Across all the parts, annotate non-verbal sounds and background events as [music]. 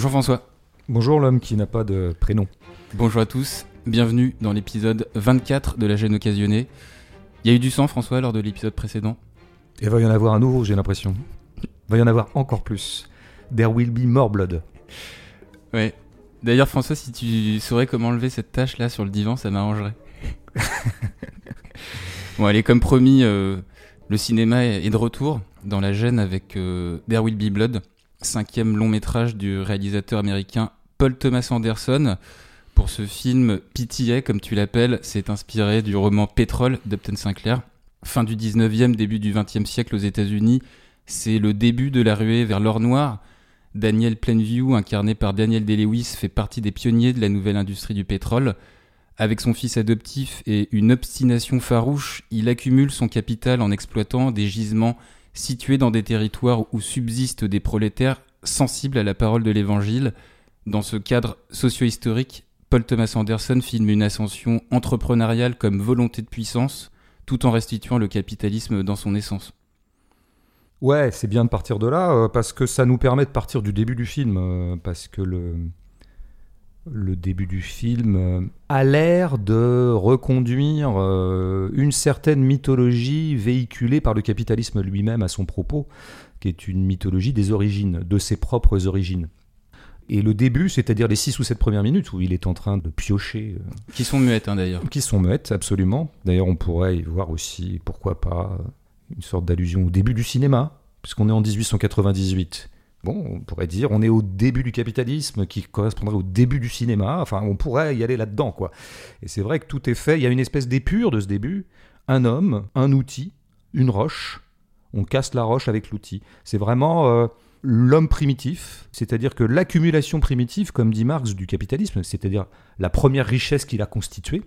Bonjour François. Bonjour l'homme qui n'a pas de prénom. Bonjour à tous, bienvenue dans l'épisode 24 de la gêne occasionnée. Il y a eu du sang François lors de l'épisode précédent? Et il va y en avoir un nouveau, j'ai l'impression. Il va y en avoir encore plus. There will be more blood. Ouais. D'ailleurs François, si tu saurais comment enlever cette tâche là sur le divan, ça m'arrangerait. [laughs] bon allez, comme promis, euh, le cinéma est de retour dans la gêne avec euh, There Will Be Blood, cinquième long métrage du réalisateur américain Paul Thomas Anderson. Pour ce film, PTA, comme tu l'appelles, c'est inspiré du roman Pétrole d'Upton Sinclair. Fin du 19e, début du 20e siècle aux États-Unis, c'est le début de la ruée vers l'or noir. Daniel Plainview, incarné par Daniel Day-Lewis, fait partie des pionniers de la nouvelle industrie du pétrole. Avec son fils adoptif et une obstination farouche, il accumule son capital en exploitant des gisements situés dans des territoires où subsistent des prolétaires sensibles à la parole de l'Évangile. Dans ce cadre socio-historique, Paul Thomas Anderson filme une ascension entrepreneuriale comme volonté de puissance, tout en restituant le capitalisme dans son essence. Ouais, c'est bien de partir de là, euh, parce que ça nous permet de partir du début du film, euh, parce que le, le début du film euh, a l'air de reconduire une certaine mythologie véhiculée par le capitalisme lui-même à son propos, qui est une mythologie des origines, de ses propres origines. Et le début, c'est-à-dire les 6 ou 7 premières minutes où il est en train de piocher. Qui sont muettes hein, d'ailleurs. Qui sont muettes, absolument. D'ailleurs, on pourrait y voir aussi, pourquoi pas, une sorte d'allusion au début du cinéma, puisqu'on est en 1898. Bon, on pourrait dire, on est au début du capitalisme, qui correspondrait au début du cinéma. Enfin, on pourrait y aller là-dedans, quoi. Et c'est vrai que tout est fait. Il y a une espèce d'épure de ce début. Un homme, un outil, une roche. On casse la roche avec l'outil. C'est vraiment euh, l'homme primitif, c'est-à-dire que l'accumulation primitive, comme dit Marx, du capitalisme, c'est-à-dire la première richesse qu'il a constituée,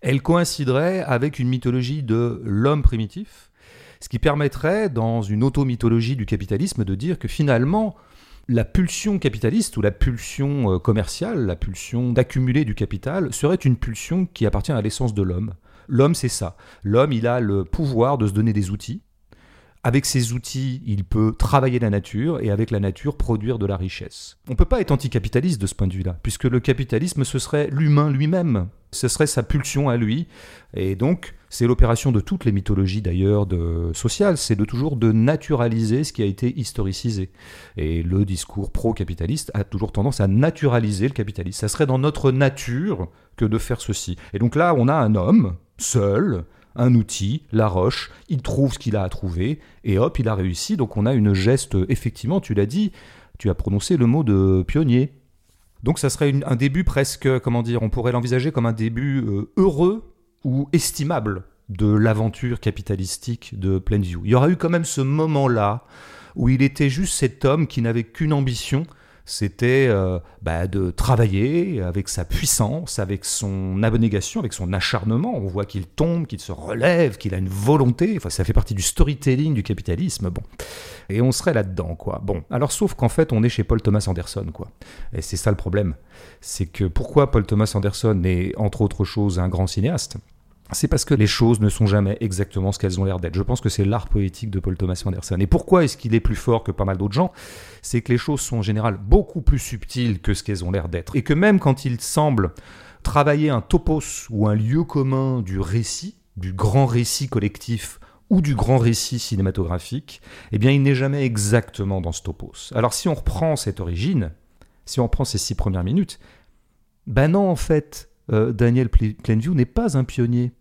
elle coïnciderait avec une mythologie de l'homme primitif, ce qui permettrait, dans une auto-mythologie du capitalisme, de dire que finalement, la pulsion capitaliste ou la pulsion euh, commerciale, la pulsion d'accumuler du capital, serait une pulsion qui appartient à l'essence de l'homme. L'homme, c'est ça. L'homme, il a le pouvoir de se donner des outils, avec ces outils, il peut travailler la nature et avec la nature produire de la richesse. On ne peut pas être anticapitaliste de ce point de vue-là, puisque le capitalisme, ce serait l'humain lui-même, ce serait sa pulsion à lui. Et donc, c'est l'opération de toutes les mythologies d'ailleurs de sociales, c'est de toujours de naturaliser ce qui a été historicisé. Et le discours pro-capitaliste a toujours tendance à naturaliser le capitalisme. Ça serait dans notre nature que de faire ceci. Et donc là, on a un homme seul un outil, la roche, il trouve ce qu'il a à trouver, et hop, il a réussi. Donc on a une geste, effectivement, tu l'as dit, tu as prononcé le mot de pionnier. Donc ça serait un début presque, comment dire, on pourrait l'envisager comme un début euh, heureux ou estimable de l'aventure capitalistique de Plainview. Il y aura eu quand même ce moment-là où il était juste cet homme qui n'avait qu'une ambition, c'était euh, bah, de travailler avec sa puissance, avec son abnégation, avec son acharnement. On voit qu'il tombe, qu'il se relève, qu'il a une volonté. Ça fait partie du storytelling du capitalisme. Bon, et on serait là-dedans, quoi. Bon, alors sauf qu'en fait, on est chez Paul Thomas Anderson, quoi. Et c'est ça le problème, c'est que pourquoi Paul Thomas Anderson est entre autres choses un grand cinéaste? C'est parce que les choses ne sont jamais exactement ce qu'elles ont l'air d'être. Je pense que c'est l'art poétique de Paul Thomas Anderson. Et pourquoi est-ce qu'il est plus fort que pas mal d'autres gens? C'est que les choses sont en général beaucoup plus subtiles que ce qu'elles ont l'air d'être. Et que même quand il semble travailler un topos ou un lieu commun du récit, du grand récit collectif ou du grand récit cinématographique, eh bien il n'est jamais exactement dans ce topos. Alors si on reprend cette origine, si on reprend ces six premières minutes, ben non en fait, euh, Daniel Plainview n'est pas un pionnier.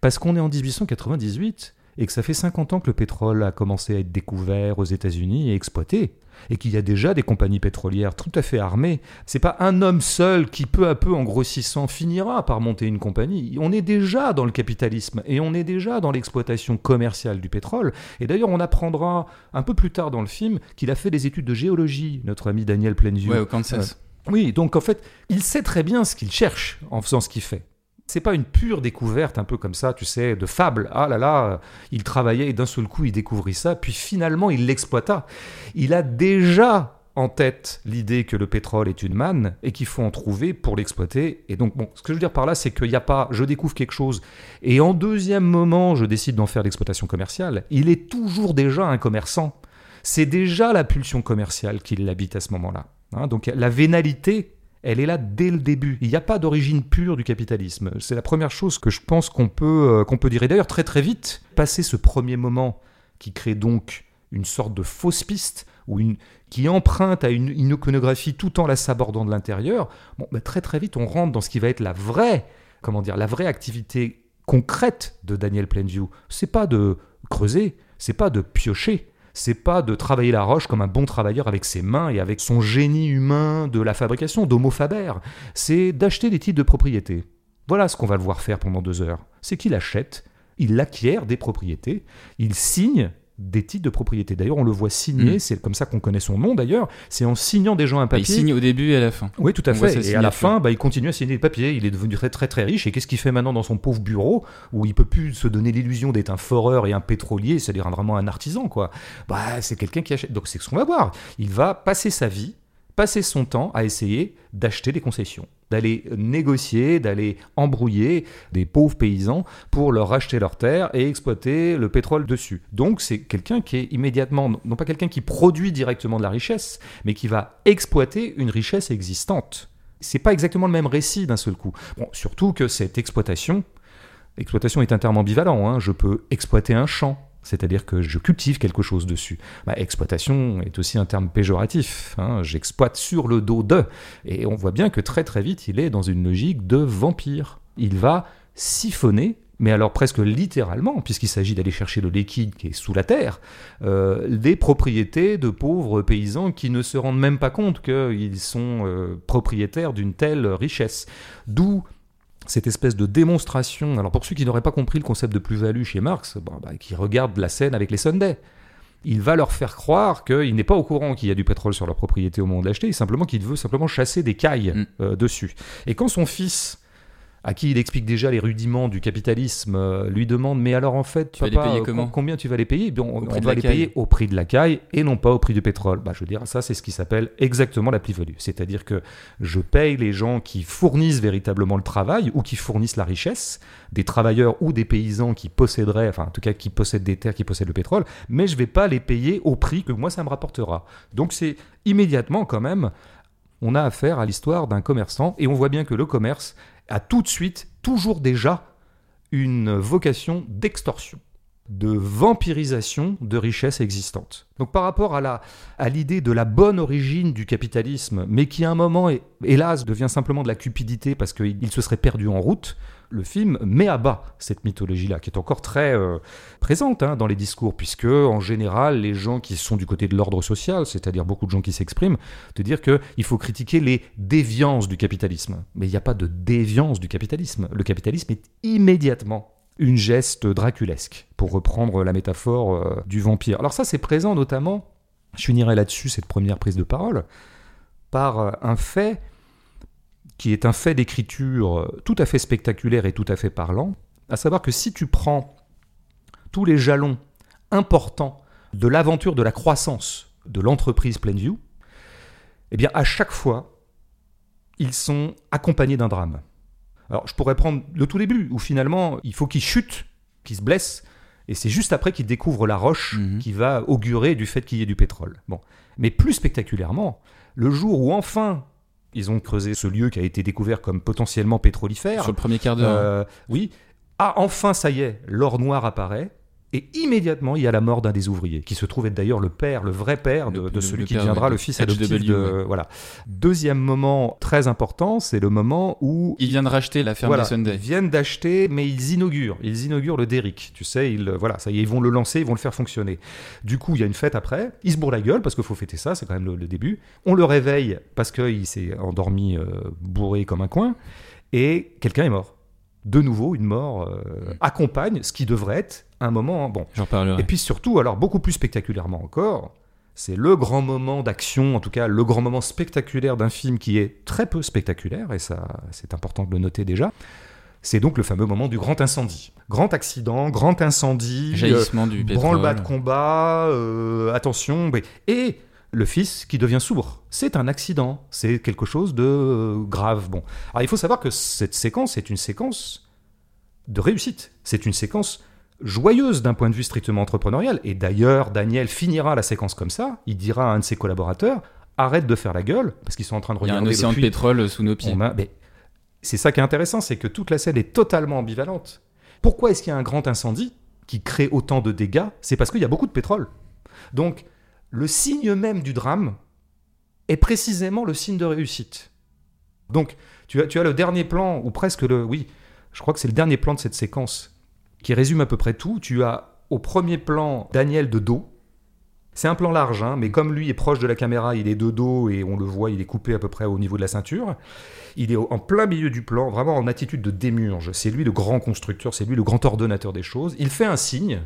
Parce qu'on est en 1898 et que ça fait 50 ans que le pétrole a commencé à être découvert aux États-Unis et exploité, et qu'il y a déjà des compagnies pétrolières tout à fait armées. C'est pas un homme seul qui peu à peu, en grossissant, finira par monter une compagnie. On est déjà dans le capitalisme et on est déjà dans l'exploitation commerciale du pétrole. Et d'ailleurs, on apprendra un peu plus tard dans le film qu'il a fait des études de géologie, notre ami Daniel Plainview. Ouais, au Kansas. Euh, oui, donc en fait, il sait très bien ce qu'il cherche en faisant ce qu'il fait. C'est pas une pure découverte, un peu comme ça, tu sais, de fable. Ah là là, il travaillait et d'un seul coup il découvrit ça, puis finalement il l'exploita. Il a déjà en tête l'idée que le pétrole est une manne et qu'il faut en trouver pour l'exploiter. Et donc, bon, ce que je veux dire par là, c'est qu'il n'y a pas je découvre quelque chose et en deuxième moment je décide d'en faire l'exploitation commerciale. Il est toujours déjà un commerçant. C'est déjà la pulsion commerciale qui l'habite à ce moment-là. Hein, donc la vénalité, elle est là dès le début. Il n'y a pas d'origine pure du capitalisme. C'est la première chose que je pense qu'on peut, euh, peut dire. Et d'ailleurs, très très vite, passer ce premier moment qui crée donc une sorte de fausse piste, ou une, qui emprunte à une, iconographie tout en la sabordant de l'intérieur, bon, bah, très très vite on rentre dans ce qui va être la vraie, comment dire, la vraie activité concrète de Daniel Plainview. C'est pas de creuser, c'est pas de piocher, c'est pas de travailler la roche comme un bon travailleur avec ses mains et avec son génie humain de la fabrication, d'homo. C'est d'acheter des titres de propriété. Voilà ce qu'on va le voir faire pendant deux heures. C'est qu'il achète, il acquiert des propriétés, il signe des titres de propriété. D'ailleurs, on le voit signer, mm. c'est comme ça qu'on connaît son nom d'ailleurs, c'est en signant des gens un papier. il signe au début et à la fin. Oui, tout à fait. Et à la fin, bah, il continue à signer des papiers. Il est devenu très très très riche. Et qu'est-ce qu'il fait maintenant dans son pauvre bureau où il peut plus se donner l'illusion d'être un foreur et un pétrolier, c'est-à-dire vraiment un artisan, quoi. Bah, c'est quelqu'un qui achète. Donc c'est ce qu'on va voir. Il va passer sa vie passer son temps à essayer d'acheter des concessions, d'aller négocier, d'aller embrouiller des pauvres paysans pour leur racheter leurs terres et exploiter le pétrole dessus. Donc c'est quelqu'un qui est immédiatement, non pas quelqu'un qui produit directement de la richesse, mais qui va exploiter une richesse existante. C'est pas exactement le même récit d'un seul coup. Bon, surtout que cette exploitation, exploitation est un terme ambivalent. Hein. Je peux exploiter un champ, c'est-à-dire que je cultive quelque chose dessus. Exploitation est aussi un terme péjoratif, hein. j'exploite sur le dos de, et on voit bien que très très vite il est dans une logique de vampire. Il va siphonner mais alors presque littéralement, puisqu'il s'agit d'aller chercher le liquide qui est sous la terre, euh, des propriétés de pauvres paysans qui ne se rendent même pas compte qu'ils sont euh, propriétaires d'une telle richesse. D'où cette espèce de démonstration. Alors pour ceux qui n'auraient pas compris le concept de plus-value chez Marx, bah, qui regardent la scène avec les Sundays, il va leur faire croire qu'il n'est pas au courant qu'il y a du pétrole sur leur propriété au moment de l'acheter, simplement qu'il veut simplement chasser des cailles mm. euh, dessus. Et quand son fils à qui il explique déjà les rudiments du capitalisme, euh, lui demande mais alors en fait, tu vas les comment combien tu vas les payer? On, va les payer au prix de la caille et non pas au prix du pétrole. Bah, je veux dire, ça c'est ce qui s'appelle exactement la plus-value. C'est-à-dire que je paye les gens qui fournissent véritablement le travail ou qui fournissent la richesse, des travailleurs ou des paysans qui posséderaient, enfin en tout cas qui possèdent des terres, qui possèdent le pétrole, mais je ne vais pas les payer au prix que moi ça me rapportera. Donc c'est immédiatement quand même on a affaire à l'histoire d'un commerçant et on voit bien que le commerce a tout de suite, toujours déjà, une vocation d'extorsion de vampirisation de richesses existantes. Donc par rapport à, à l'idée de la bonne origine du capitalisme, mais qui à un moment, hélas, devient simplement de la cupidité parce qu'il se serait perdu en route, le film met à bas cette mythologie-là, qui est encore très euh, présente hein, dans les discours, puisque en général, les gens qui sont du côté de l'ordre social, c'est-à-dire beaucoup de gens qui s'expriment, te dire qu'il faut critiquer les déviances du capitalisme. Mais il n'y a pas de déviance du capitalisme. Le capitalisme est immédiatement une geste draculesque, pour reprendre la métaphore euh, du vampire. Alors ça, c'est présent notamment, je finirai là-dessus, cette première prise de parole, par euh, un fait qui est un fait d'écriture tout à fait spectaculaire et tout à fait parlant, à savoir que si tu prends tous les jalons importants de l'aventure de la croissance de l'entreprise Plainview, eh bien à chaque fois, ils sont accompagnés d'un drame. Alors je pourrais prendre le tout début, où finalement il faut qu'ils chutent, qu'ils se blessent, et c'est juste après qu'ils découvrent la roche mhm. qui va augurer du fait qu'il y ait du pétrole. Bon. Mais plus spectaculairement, le jour où enfin ils ont creusé ce lieu qui a été découvert comme potentiellement pétrolifère. Sur le premier quart d'heure. Euh, oui. Ah, enfin, ça y est, l'or noir apparaît. Et immédiatement, il y a la mort d'un des ouvriers, qui se trouve être d'ailleurs le père, le vrai père de, celui qui deviendra le fils adoptif de... Voilà. Deuxième moment très important, c'est le moment où... Ils viennent racheter la ferme des Sunday. Ils viennent d'acheter, mais ils inaugurent. Ils inaugurent le Derrick. Tu sais, ils, voilà, ça y est, ils vont le lancer, ils vont le faire fonctionner. Du coup, il y a une fête après. Il se bourre la gueule, parce qu'il faut fêter ça, c'est quand même le, début. On le réveille, parce qu'il s'est endormi euh, bourré comme un coin. Et quelqu'un est mort de nouveau, une mort euh, accompagne ce qui devrait être un moment. Bon. J'en parlerai. Et puis surtout, alors beaucoup plus spectaculairement encore, c'est le grand moment d'action, en tout cas le grand moment spectaculaire d'un film qui est très peu spectaculaire, et ça c'est important de le noter déjà. C'est donc le fameux moment du grand incendie. Grand accident, grand incendie, jaillissement du pétrole, branle-bas de combat, euh, attention, et le fils qui devient sourd. C'est un accident, c'est quelque chose de euh, grave. Bon, alors il faut savoir que cette séquence est une séquence de réussite. C'est une séquence joyeuse d'un point de vue strictement entrepreneurial. Et d'ailleurs, Daniel finira la séquence comme ça. Il dira à un de ses collaborateurs arrêtent de faire la gueule, parce qu'ils sont en train de Il y a regarder un océan de pétrole sous nos pieds. A- mais c'est ça qui est intéressant, c'est que toute la scène est totalement ambivalente. Pourquoi est-ce qu'il y a un grand incendie qui crée autant de dégâts? C'est parce qu'il y a beaucoup de pétrole. Donc, le signe même du drame est précisément le signe de réussite. Donc, tu as, tu as le dernier plan, ou presque le... Oui, je crois que c'est le dernier plan de cette séquence, qui résume à peu près tout. Tu as au premier plan Daniel de dos. C'est un plan large, hein, mais comme lui est proche de la caméra, il est de dos et on le voit, il est coupé à peu près au niveau de la ceinture. Il est en plein milieu du plan, vraiment en attitude de démurge. C'est lui le grand constructeur, c'est lui le grand ordonnateur des choses. Il fait un signe,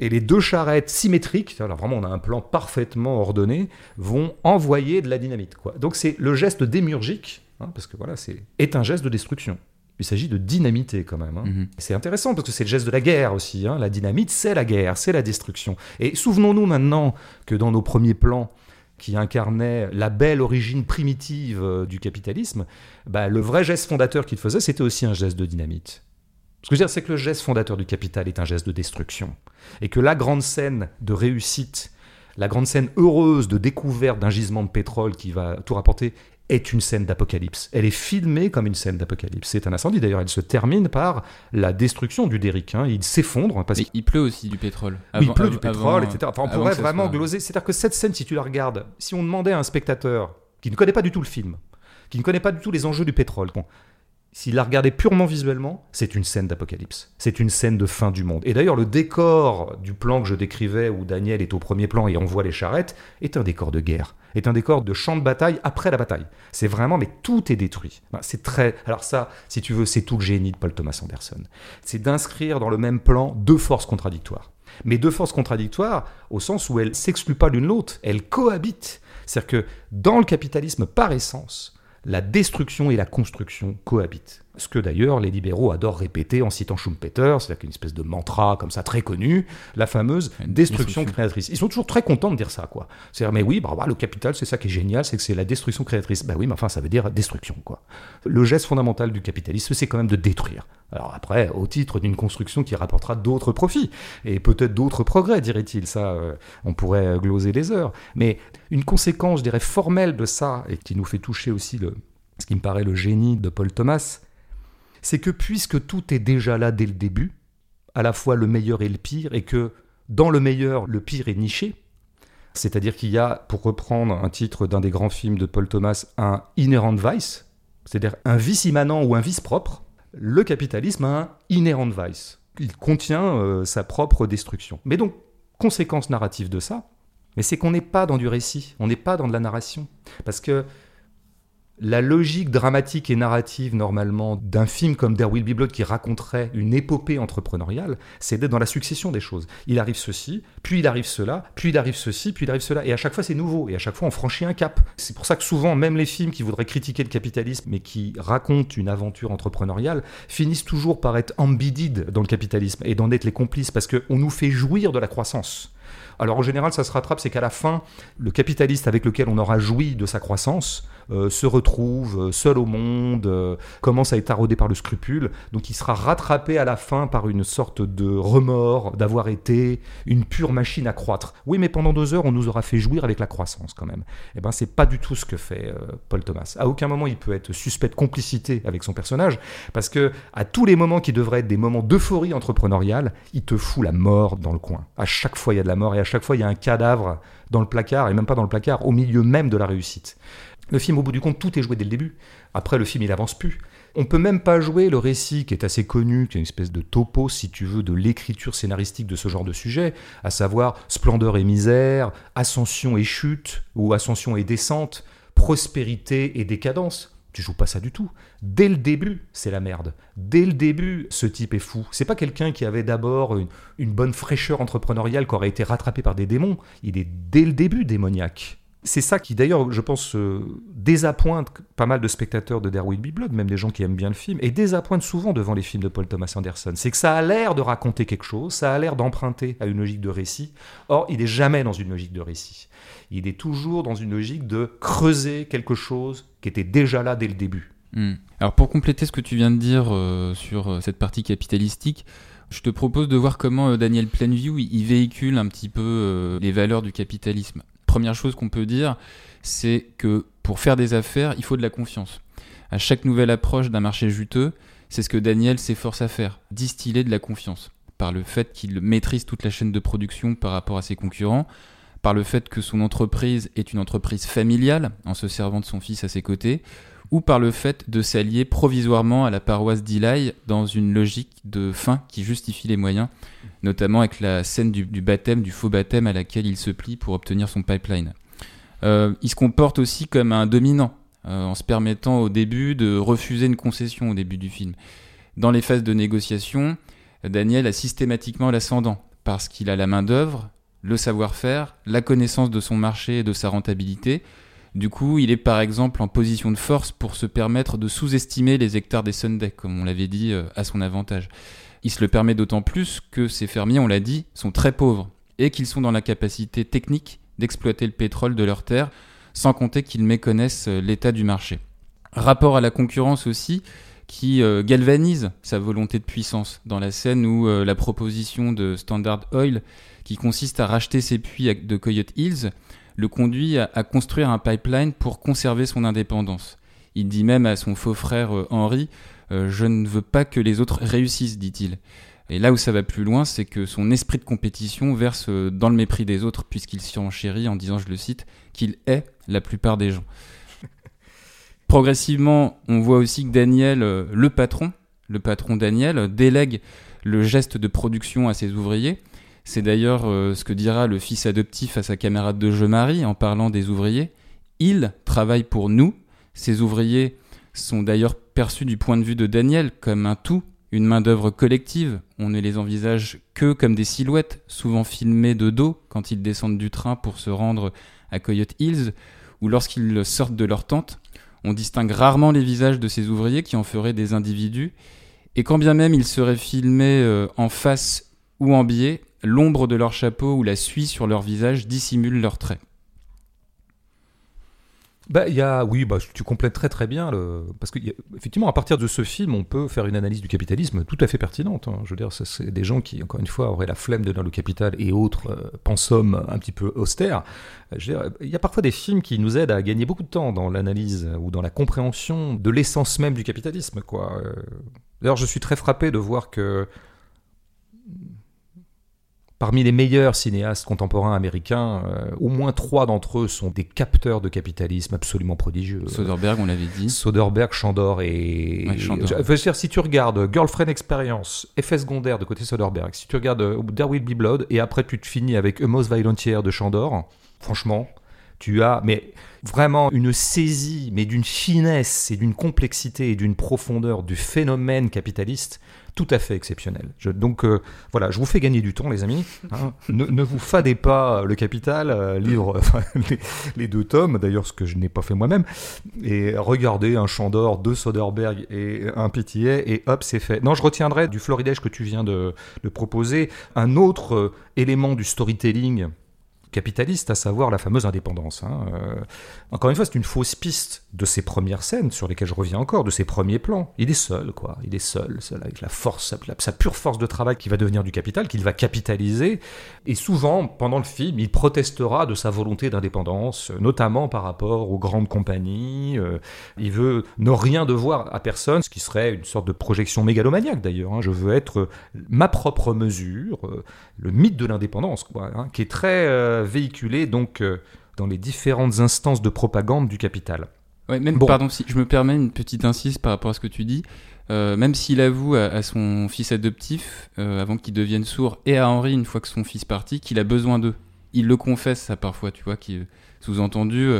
et les deux charrettes symétriques, alors vraiment on a un plan parfaitement ordonné, vont envoyer de la dynamite. Quoi. Donc c'est le geste démurgique, hein, parce que voilà, c'est est un geste de destruction. Il s'agit de dynamiter quand même. hein. Mhm. C'est intéressant parce que c'est le geste de la guerre aussi. hein. La dynamite, c'est la guerre, c'est la destruction. Et souvenons-nous maintenant que dans nos premiers plans qui incarnaient la belle origine primitive euh, du capitalisme, bah, le vrai geste fondateur qu'il faisait, c'était aussi un geste de dynamite. Ce que je veux dire, c'est que le geste fondateur du capital est un geste de destruction. Et que la grande scène de réussite, la grande scène heureuse de découverte d'un gisement de pétrole qui va tout rapporter, est une scène d'apocalypse. Elle est filmée comme une scène d'apocalypse. C'est un incendie d'ailleurs. Elle se termine par la destruction du Derrick. hein. Il s'effondre parce Mais il pleut aussi du pétrole. il pleut av- du pétrole, avant- etc. Enfin, on pourrait vraiment soit- gloser. C'est-à-dire que cette scène, si tu la regardes, si on demandait à un spectateur qui ne connaît pas du tout le film, qui ne connaît pas du tout les enjeux du pétrole, bon, s'il la regardait purement visuellement, c'est une scène d'apocalypse. C'est une scène de fin du monde. Et d'ailleurs, le décor du plan que je décrivais, où Daniel est au premier plan et on voit les charrettes, est un décor de guerre, est un décor de champ de bataille après la bataille. C'est vraiment, mais tout est détruit. C'est très. Alors ça, si tu veux, c'est tout le génie de Paul Thomas Anderson. C'est d'inscrire dans le même plan deux forces contradictoires mais deux forces contradictoires au sens où elles s'excluent pas l'une l'autre, elles cohabitent. C'est-à-dire que dans le capitalisme, par essence, la destruction et la construction cohabitent. Ce que d'ailleurs les libéraux adorent répéter en citant Schumpeter, c'est-à-dire qu'une espèce de mantra comme ça très connu, la fameuse Une destruction destruction. créatrice. Ils sont toujours très contents de dire ça, quoi. C'est-à-dire, mais oui, bah, bah, le capital, c'est ça qui est génial, c'est que c'est la destruction créatrice. Bah oui, mais enfin, ça veut dire destruction, quoi. Le geste fondamental du capitalisme, c'est quand même de détruire. Alors après, au titre d'une construction qui rapportera d'autres profits et peut-être d'autres progrès, dirait-il. Ça, euh, on pourrait euh, gloser les heures. Mais une conséquence, je dirais, formelle de ça, et qui nous fait toucher aussi le, ce qui me paraît le génie de Paul Thomas, c'est que puisque tout est déjà là dès le début, à la fois le meilleur et le pire, et que dans le meilleur, le pire est niché, c'est-à-dire qu'il y a, pour reprendre un titre d'un des grands films de Paul Thomas, un inherent vice, c'est-à-dire un vice immanent ou un vice propre, le capitalisme a un inherent vice. Il contient euh, sa propre destruction. Mais donc, conséquence narrative de ça, mais c'est qu'on n'est pas dans du récit, on n'est pas dans de la narration. Parce que la logique dramatique et narrative, normalement, d'un film comme There Will Be Blood qui raconterait une épopée entrepreneuriale, c'est d'être dans la succession des choses. Il arrive ceci, puis il arrive cela, puis il arrive ceci, puis il arrive cela. Et à chaque fois, c'est nouveau. Et à chaque fois, on franchit un cap. C'est pour ça que souvent, même les films qui voudraient critiquer le capitalisme, mais qui racontent une aventure entrepreneuriale, finissent toujours par être embedded dans le capitalisme et d'en être les complices parce qu'on nous fait jouir de la croissance. Alors en général, ça se rattrape, c'est qu'à la fin, le capitaliste avec lequel on aura joui de sa croissance se retrouve euh, seul au monde, euh, commence à être taraudé par le scrupule, donc il sera rattrapé à la fin par une sorte de remords d'avoir été une pure machine à croître. Oui, mais pendant deux heures, on nous aura fait jouir avec la croissance quand même. Eh ben, c'est pas du tout ce que fait euh, Paul Thomas. À aucun moment, il peut être suspect de complicité avec son personnage, parce que à tous les moments qui devraient être des moments d'euphorie entrepreneuriale, il te fout la mort dans le coin. À chaque fois, il y a de la mort et à chaque fois, il y a un cadavre dans le placard, et même pas dans le placard, au milieu même de la réussite. Le film, au bout du compte, tout est joué dès le début. Après, le film, il avance plus. On peut même pas jouer le récit qui est assez connu, qui est une espèce de topo, si tu veux, de l'écriture scénaristique de ce genre de sujet, à savoir splendeur et misère, ascension et chute, ou ascension et descente, prospérité et décadence. Tu joues pas ça du tout. Dès le début, c'est la merde. Dès le début, ce type est fou. C'est pas quelqu'un qui avait d'abord une, une bonne fraîcheur entrepreneuriale, qui aurait été rattrapé par des démons. Il est dès le début démoniaque. C'est ça qui, d'ailleurs, je pense, euh, désappointe pas mal de spectateurs de There Will Blood, même des gens qui aiment bien le film, et désappointe souvent devant les films de Paul Thomas Anderson. C'est que ça a l'air de raconter quelque chose, ça a l'air d'emprunter à une logique de récit. Or, il n'est jamais dans une logique de récit. Il est toujours dans une logique de creuser quelque chose qui était déjà là dès le début. Hmm. Alors pour compléter ce que tu viens de dire euh, sur euh, cette partie capitalistique, je te propose de voir comment Daniel Plainview il véhicule un petit peu les valeurs du capitalisme. Première chose qu'on peut dire, c'est que pour faire des affaires, il faut de la confiance. À chaque nouvelle approche d'un marché juteux, c'est ce que Daniel s'efforce à faire, distiller de la confiance, par le fait qu'il maîtrise toute la chaîne de production par rapport à ses concurrents, par le fait que son entreprise est une entreprise familiale, en se servant de son fils à ses côtés, ou par le fait de s'allier provisoirement à la paroisse d'Ili dans une logique de fin qui justifie les moyens, notamment avec la scène du, baptême, du faux baptême à laquelle il se plie pour obtenir son pipeline. Euh, il se comporte aussi comme un dominant, euh, en se permettant au début de refuser une concession au début du film. Dans les phases de négociation, Daniel a systématiquement l'ascendant, parce qu'il a la main-d'œuvre, le savoir-faire, la connaissance de son marché et de sa rentabilité, du coup, il est par exemple en position de force pour se permettre de sous-estimer les hectares des Sunday, comme on l'avait dit, euh, à son avantage. Il se le permet d'autant plus que ces fermiers, on l'a dit, sont très pauvres et qu'ils sont dans la capacité technique d'exploiter le pétrole de leurs terres, sans compter qu'ils méconnaissent euh, l'état du marché. Rapport à la concurrence aussi, qui euh, galvanise sa volonté de puissance dans la scène où la proposition de Standard Oil, qui consiste à racheter ses puits de Coyote Hills, le conduit à, construire un pipeline pour conserver son indépendance. Il dit même à son faux frère euh, euh, Je ne veux pas que les autres réussissent, dit-il. Et là où ça va plus loin, c'est que son esprit de compétition verse euh, dans le mépris des autres, puisqu'il surenchérit en disant, je le cite, qu'il est la plupart des gens. [laughs] Progressivement, on voit aussi que Daniel, le patron, le patron Daniel, délègue le geste de production à ses ouvriers, c'est d'ailleurs euh, ce que dira le fils adoptif à sa camarade de jeu Marie en parlant des ouvriers. Ils travaillent pour nous. Ces ouvriers sont d'ailleurs perçus du point de vue de Daniel comme un tout, une main-d'œuvre collective. On ne les envisage que comme des silhouettes, souvent filmées de dos quand ils descendent du train pour se rendre à Coyote Hills, ou lorsqu'ils sortent de leur tente. On distingue rarement les visages de ces ouvriers qui en feraient des individus, et quand bien même ils seraient filmés euh, en face ou en biais, l'ombre de leur chapeau ou la suie sur leur visage dissimule leurs traits. Bah, y a, oui, bah, tu complètes très très bien. Le... Parce qu'effectivement, à partir de ce film, on peut faire une analyse du capitalisme tout à fait pertinente. Hein. Je veux dire, c'est des gens qui, encore une fois, auraient la flemme de donner le capital et autres euh, un petit peu austères. il y a parfois des films qui nous aident à gagner beaucoup de temps dans l'analyse ou dans la compréhension de l'essence même du capitalisme. Quoi. Euh, d'ailleurs, je suis très frappé de voir que Parmi les meilleurs cinéastes contemporains américains, euh, au moins trois d'entre eux sont des capteurs de capitalisme absolument prodigieux. Soderbergh, on l'avait dit. Soderbergh, Chandor et. Ouais, Je veux dire, si tu regardes Girlfriend Experience, effet secondaire de côté Soderbergh, si tu regardes euh, There Will Be Blood, et après tu te finis avec A Most de Chandor, franchement, tu as mais vraiment une saisie, mais d'une finesse et d'une complexité et d'une profondeur du phénomène capitaliste tout à fait exceptionnel. donc euh, voilà, je vous fais gagner du temps, les amis. Hein. ne, vous fadez pas le capital, euh, livre [laughs] les, deux tomes, d'ailleurs ce que je n'ai pas fait moi-même, et regardez un champ d'or, deux Soderbergh et un PTA, et hop, c'est fait. Non, je retiendrai du floridège que tu viens de, de proposer un autre euh, élément du storytelling capitaliste, à savoir la fameuse indépendance. Hein. Euh, encore une fois, c'est une fausse piste de ces premières scènes sur lesquelles je reviens encore, de ces premiers plans. Il est seul, quoi. Il est seul, seul avec la force, sa pure force de travail qui va devenir du capital, qu'il va capitaliser. Et souvent, pendant le film, il protestera de sa volonté d'indépendance, notamment par rapport aux grandes compagnies. Euh, il veut ne rien devoir à personne, ce qui serait une sorte de projection mégalomaniaque d'ailleurs. Hein. Je veux être ma propre mesure, euh, le mythe de l'indépendance, quoi, hein, qui est très véhiculé donc euh, dans les différentes instances de propagande du capital. Ouais, même, pardon, si je me permets une petite insiste par rapport à ce que tu dis. Euh, même s'il avoue à, son fils adoptif, euh, avant qu'il devienne sourd, et à Henri, une fois que son fils partit, qu'il a besoin d'eux. Il le confesse, ça, parfois, tu vois, qui sous-entendu,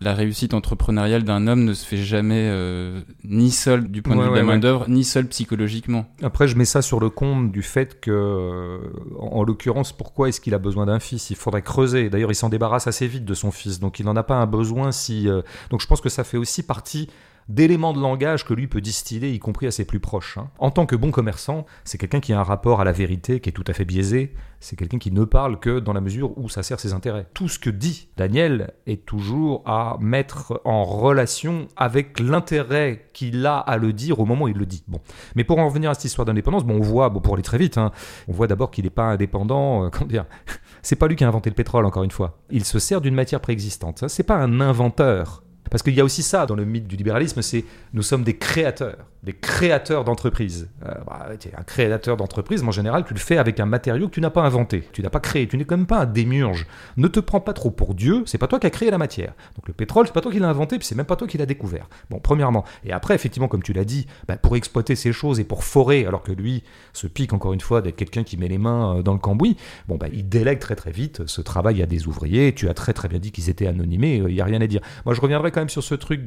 la réussite entrepreneuriale d'un homme ne se fait jamais euh, ni seul du point de vue de la main-d'œuvre, ni seul psychologiquement. Après, je mets ça sur le compte du fait que, en, l'occurrence, pourquoi est-ce qu'il a besoin d'un fils? Il faudrait creuser. D'ailleurs, il s'en débarrasse assez vite de son fils, donc il n'en a pas un besoin si. Euh, donc je pense que ça fait aussi partie d'éléments de langage que lui peut distiller, y compris à ses plus proches. hein. En tant que bon commerçant, c'est quelqu'un qui a un rapport à la vérité qui est tout à fait biaisé. C'est quelqu'un qui ne parle que dans la mesure où ça sert ses intérêts. Tout ce que dit Daniel est toujours à mettre en relation avec l'intérêt qu'il a à le dire au moment où il le dit. Bon. Mais pour en revenir à cette histoire d'indépendance, bon, on voit, bon, pour aller très vite, hein, on voit d'abord qu'il n'est pas indépendant. euh, [laughs] comment dire C'est pas lui qui a inventé le pétrole, encore une fois. Il se sert d'une matière préexistante. C'est pas un inventeur. Parce qu'il y a aussi ça dans le mythe du libéralisme, c'est nous sommes des créateurs, des créateurs d'entreprises. Euh, bah, un créateur d'entreprise, en général, tu le fais avec un matériau que tu n'as pas inventé, tu n'as pas créé, tu n'es quand même pas un démiurge. Ne te prends pas trop pour Dieu, c'est pas toi qui as créé la matière. Donc le pétrole, c'est pas toi qui l'as inventé, puis c'est même pas toi qui l'as découvert. Bon, premièrement. Et après, effectivement, comme tu l'as dit, bah, pour exploiter ces choses et pour forer, alors que lui se pique encore une fois d'être quelqu'un qui met les mains euh, dans le cambouis, bon, bah, il délègue très très vite ce travail à des ouvriers. Tu as très très bien dit qu'ils étaient anonymés, il n'y a rien à dire. Moi, je reviendrai quand même sur ce truc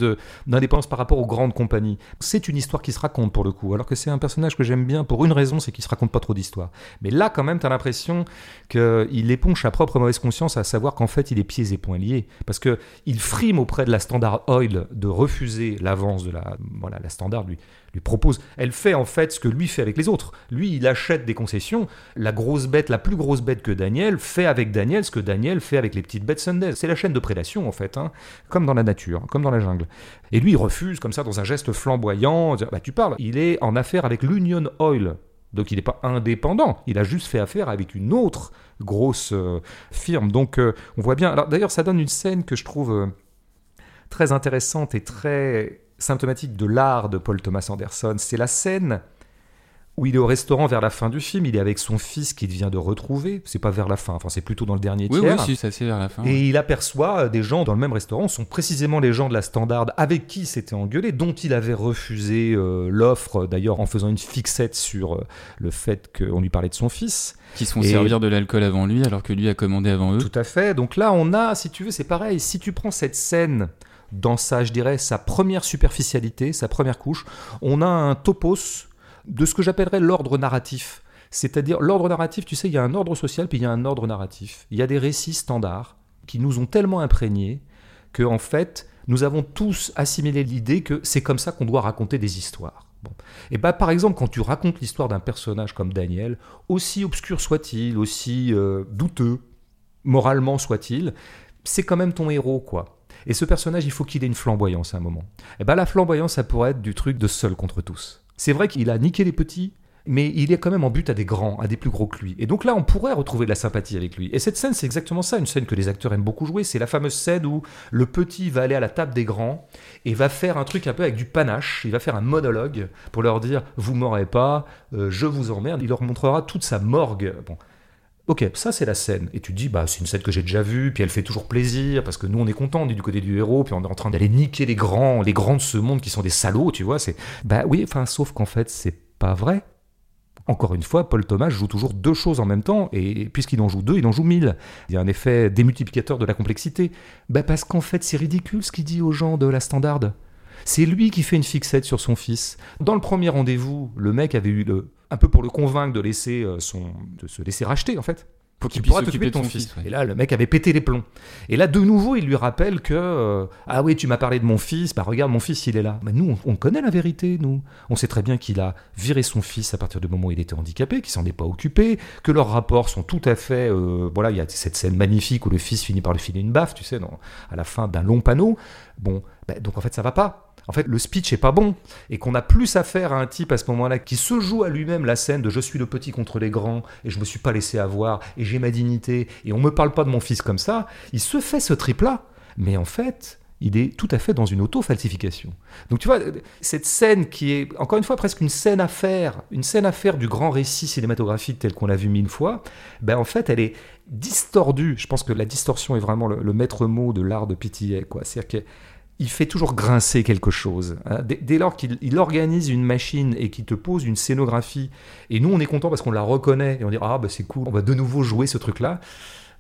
d'indépendance par rapport aux grandes compagnies. C'est une histoire qui se raconte pour le coup, alors que c'est un personnage que j'aime bien pour une raison, c'est qu'il se raconte pas trop d'histoires. Mais là, quand même, tu as l'impression qu'il éponge sa propre mauvaise conscience, à savoir qu'en fait, il est pieds et poings liés. Parce que il frime auprès de la Standard Oil de refuser l'avance de la, voilà, la Standard, lui, lui propose. Elle fait en fait ce que lui fait avec les autres. Lui, il achète des concessions. La grosse bête, la plus grosse bête que Daniel, fait avec Daniel ce que Daniel fait avec les petites bêtes Sunday. C'est la chaîne de prédation en fait, hein, comme dans la nature, comme dans la jungle. Et lui, il refuse comme ça dans un geste flamboyant. Bah, tu parles. Il est en affaire avec l'Union Oil. Donc il n'est pas indépendant, il a juste fait affaire avec une autre grosse euh, firme. Donc euh, on voit bien. Alors d'ailleurs, ça donne une scène que je trouve euh, très intéressante et très symptomatique de l'art de Paul Thomas Anderson. C'est la scène où il est au restaurant vers la fin du film. Il est avec son fils qu'il vient de retrouver. C'est pas vers la fin, enfin c'est plutôt dans le dernier Oui, tiers. oui, si, c'est vers la fin. Et il aperçoit euh, des gens dans le même restaurant, ce sont précisément les gens de la Standard avec qui il s'était engueulé, dont il avait refusé euh, l'offre, d'ailleurs en faisant une fixette sur euh, le fait qu'on lui parlait de son fils. Qui se font Et- servir de l'alcool avant lui, alors que lui a commandé avant eux. Tout à fait. Donc là, on a, si tu veux, c'est pareil. Si tu prends cette scène dans sa, je dirais, sa première superficialité, sa première couche, on a un topos de ce que j'appellerais l'ordre narratif. C'est-à-dire, l'ordre narratif, tu sais, il y a un ordre social, puis il y a un ordre narratif. Il y a des récits standards qui nous ont tellement imprégnés que, en fait, nous avons tous assimilé l'idée que c'est comme ça qu'on doit raconter des histoires. Et bah, par exemple, quand tu racontes l'histoire d'un personnage comme Daniel, aussi obscur soit-il, aussi euh, douteux, moralement soit-il, c'est quand même ton héros, quoi. Et ce personnage, il faut qu'il ait une flamboyance à un moment. Et ben la flamboyance, ça pourrait être du truc de seul contre tous. C'est vrai qu'il a niqué les petits, mais il est quand même en but à des grands, à des plus gros que lui. Et donc là, on pourrait retrouver de la sympathie avec lui. Et cette scène, c'est exactement ça, une scène que les acteurs aiment beaucoup jouer. C'est la fameuse scène où le petit va aller à la table des grands et va faire un truc un peu avec du panache. Il va faire un monologue pour leur dire Vous m'aurez pas, euh, je vous emmerde. Il leur montrera toute sa morgue. Bon. Ok, ça c'est la scène. Et tu te dis, bah c'est une scène que j'ai déjà vue, puis elle fait toujours plaisir, parce que nous on est content, on est du côté du héros, puis on est en train d'aller niquer les grands, les grands de ce monde qui sont des salauds, tu vois. C'est, bah oui, enfin, sauf qu'en fait c'est pas vrai. Encore une fois, Paul Thomas joue toujours deux choses en même temps, et puisqu'il en joue deux, il en joue mille. Il y a un effet démultiplicateur de la complexité. Bah parce qu'en fait c'est ridicule ce qu'il dit aux gens de la standard. C'est lui qui fait une fixette sur son fils. Dans le premier rendez-vous, le mec avait eu le, un peu pour le convaincre de laisser euh, son, de se laisser racheter en fait. Pour qu'il puisse s'occuper t'occuper de son fils. ouais. Et là, le mec avait pété les plombs. Et là, de nouveau, il lui rappelle que euh, ah oui, tu m'as parlé de mon fils. Bah regarde, mon fils, il est là. Mais nous, on, on connaît la vérité, nous. On sait très bien qu'il a viré son fils à partir du moment où il était handicapé, qu'il s'en est pas occupé, que leurs rapports sont tout à fait. euh, voilà, il y a cette scène magnifique où le fils finit par lui filer une baffe, tu sais, dans- à la fin d'un long panneau. Bon, bah, donc en fait, ça va pas. En fait, le speech est pas bon et qu'on a plus affaire à un type à ce moment-là qui se joue à lui-même la scène de je suis le petit contre les grands et je me suis pas laissé avoir et j'ai ma dignité et on me parle pas de mon fils comme ça. Il se fait ce trip-là, mais en fait, il est tout à fait dans une auto-falsification. Donc tu vois, cette scène qui est encore une fois presque une scène à faire, une scène à faire du grand récit cinématographique tel qu'on l'a vu mille fois, ben en fait, elle est distordue. Je pense que la distorsion est vraiment le, maître mot de l'art de quoi. C'est-à-dire que il fait toujours grincer quelque chose. hein. Dès, lors qu'il il organise une machine et qu'il te pose une scénographie, et nous on est content parce qu'on la reconnaît, et on dit ah bah c'est cool, on va de nouveau jouer ce truc-là,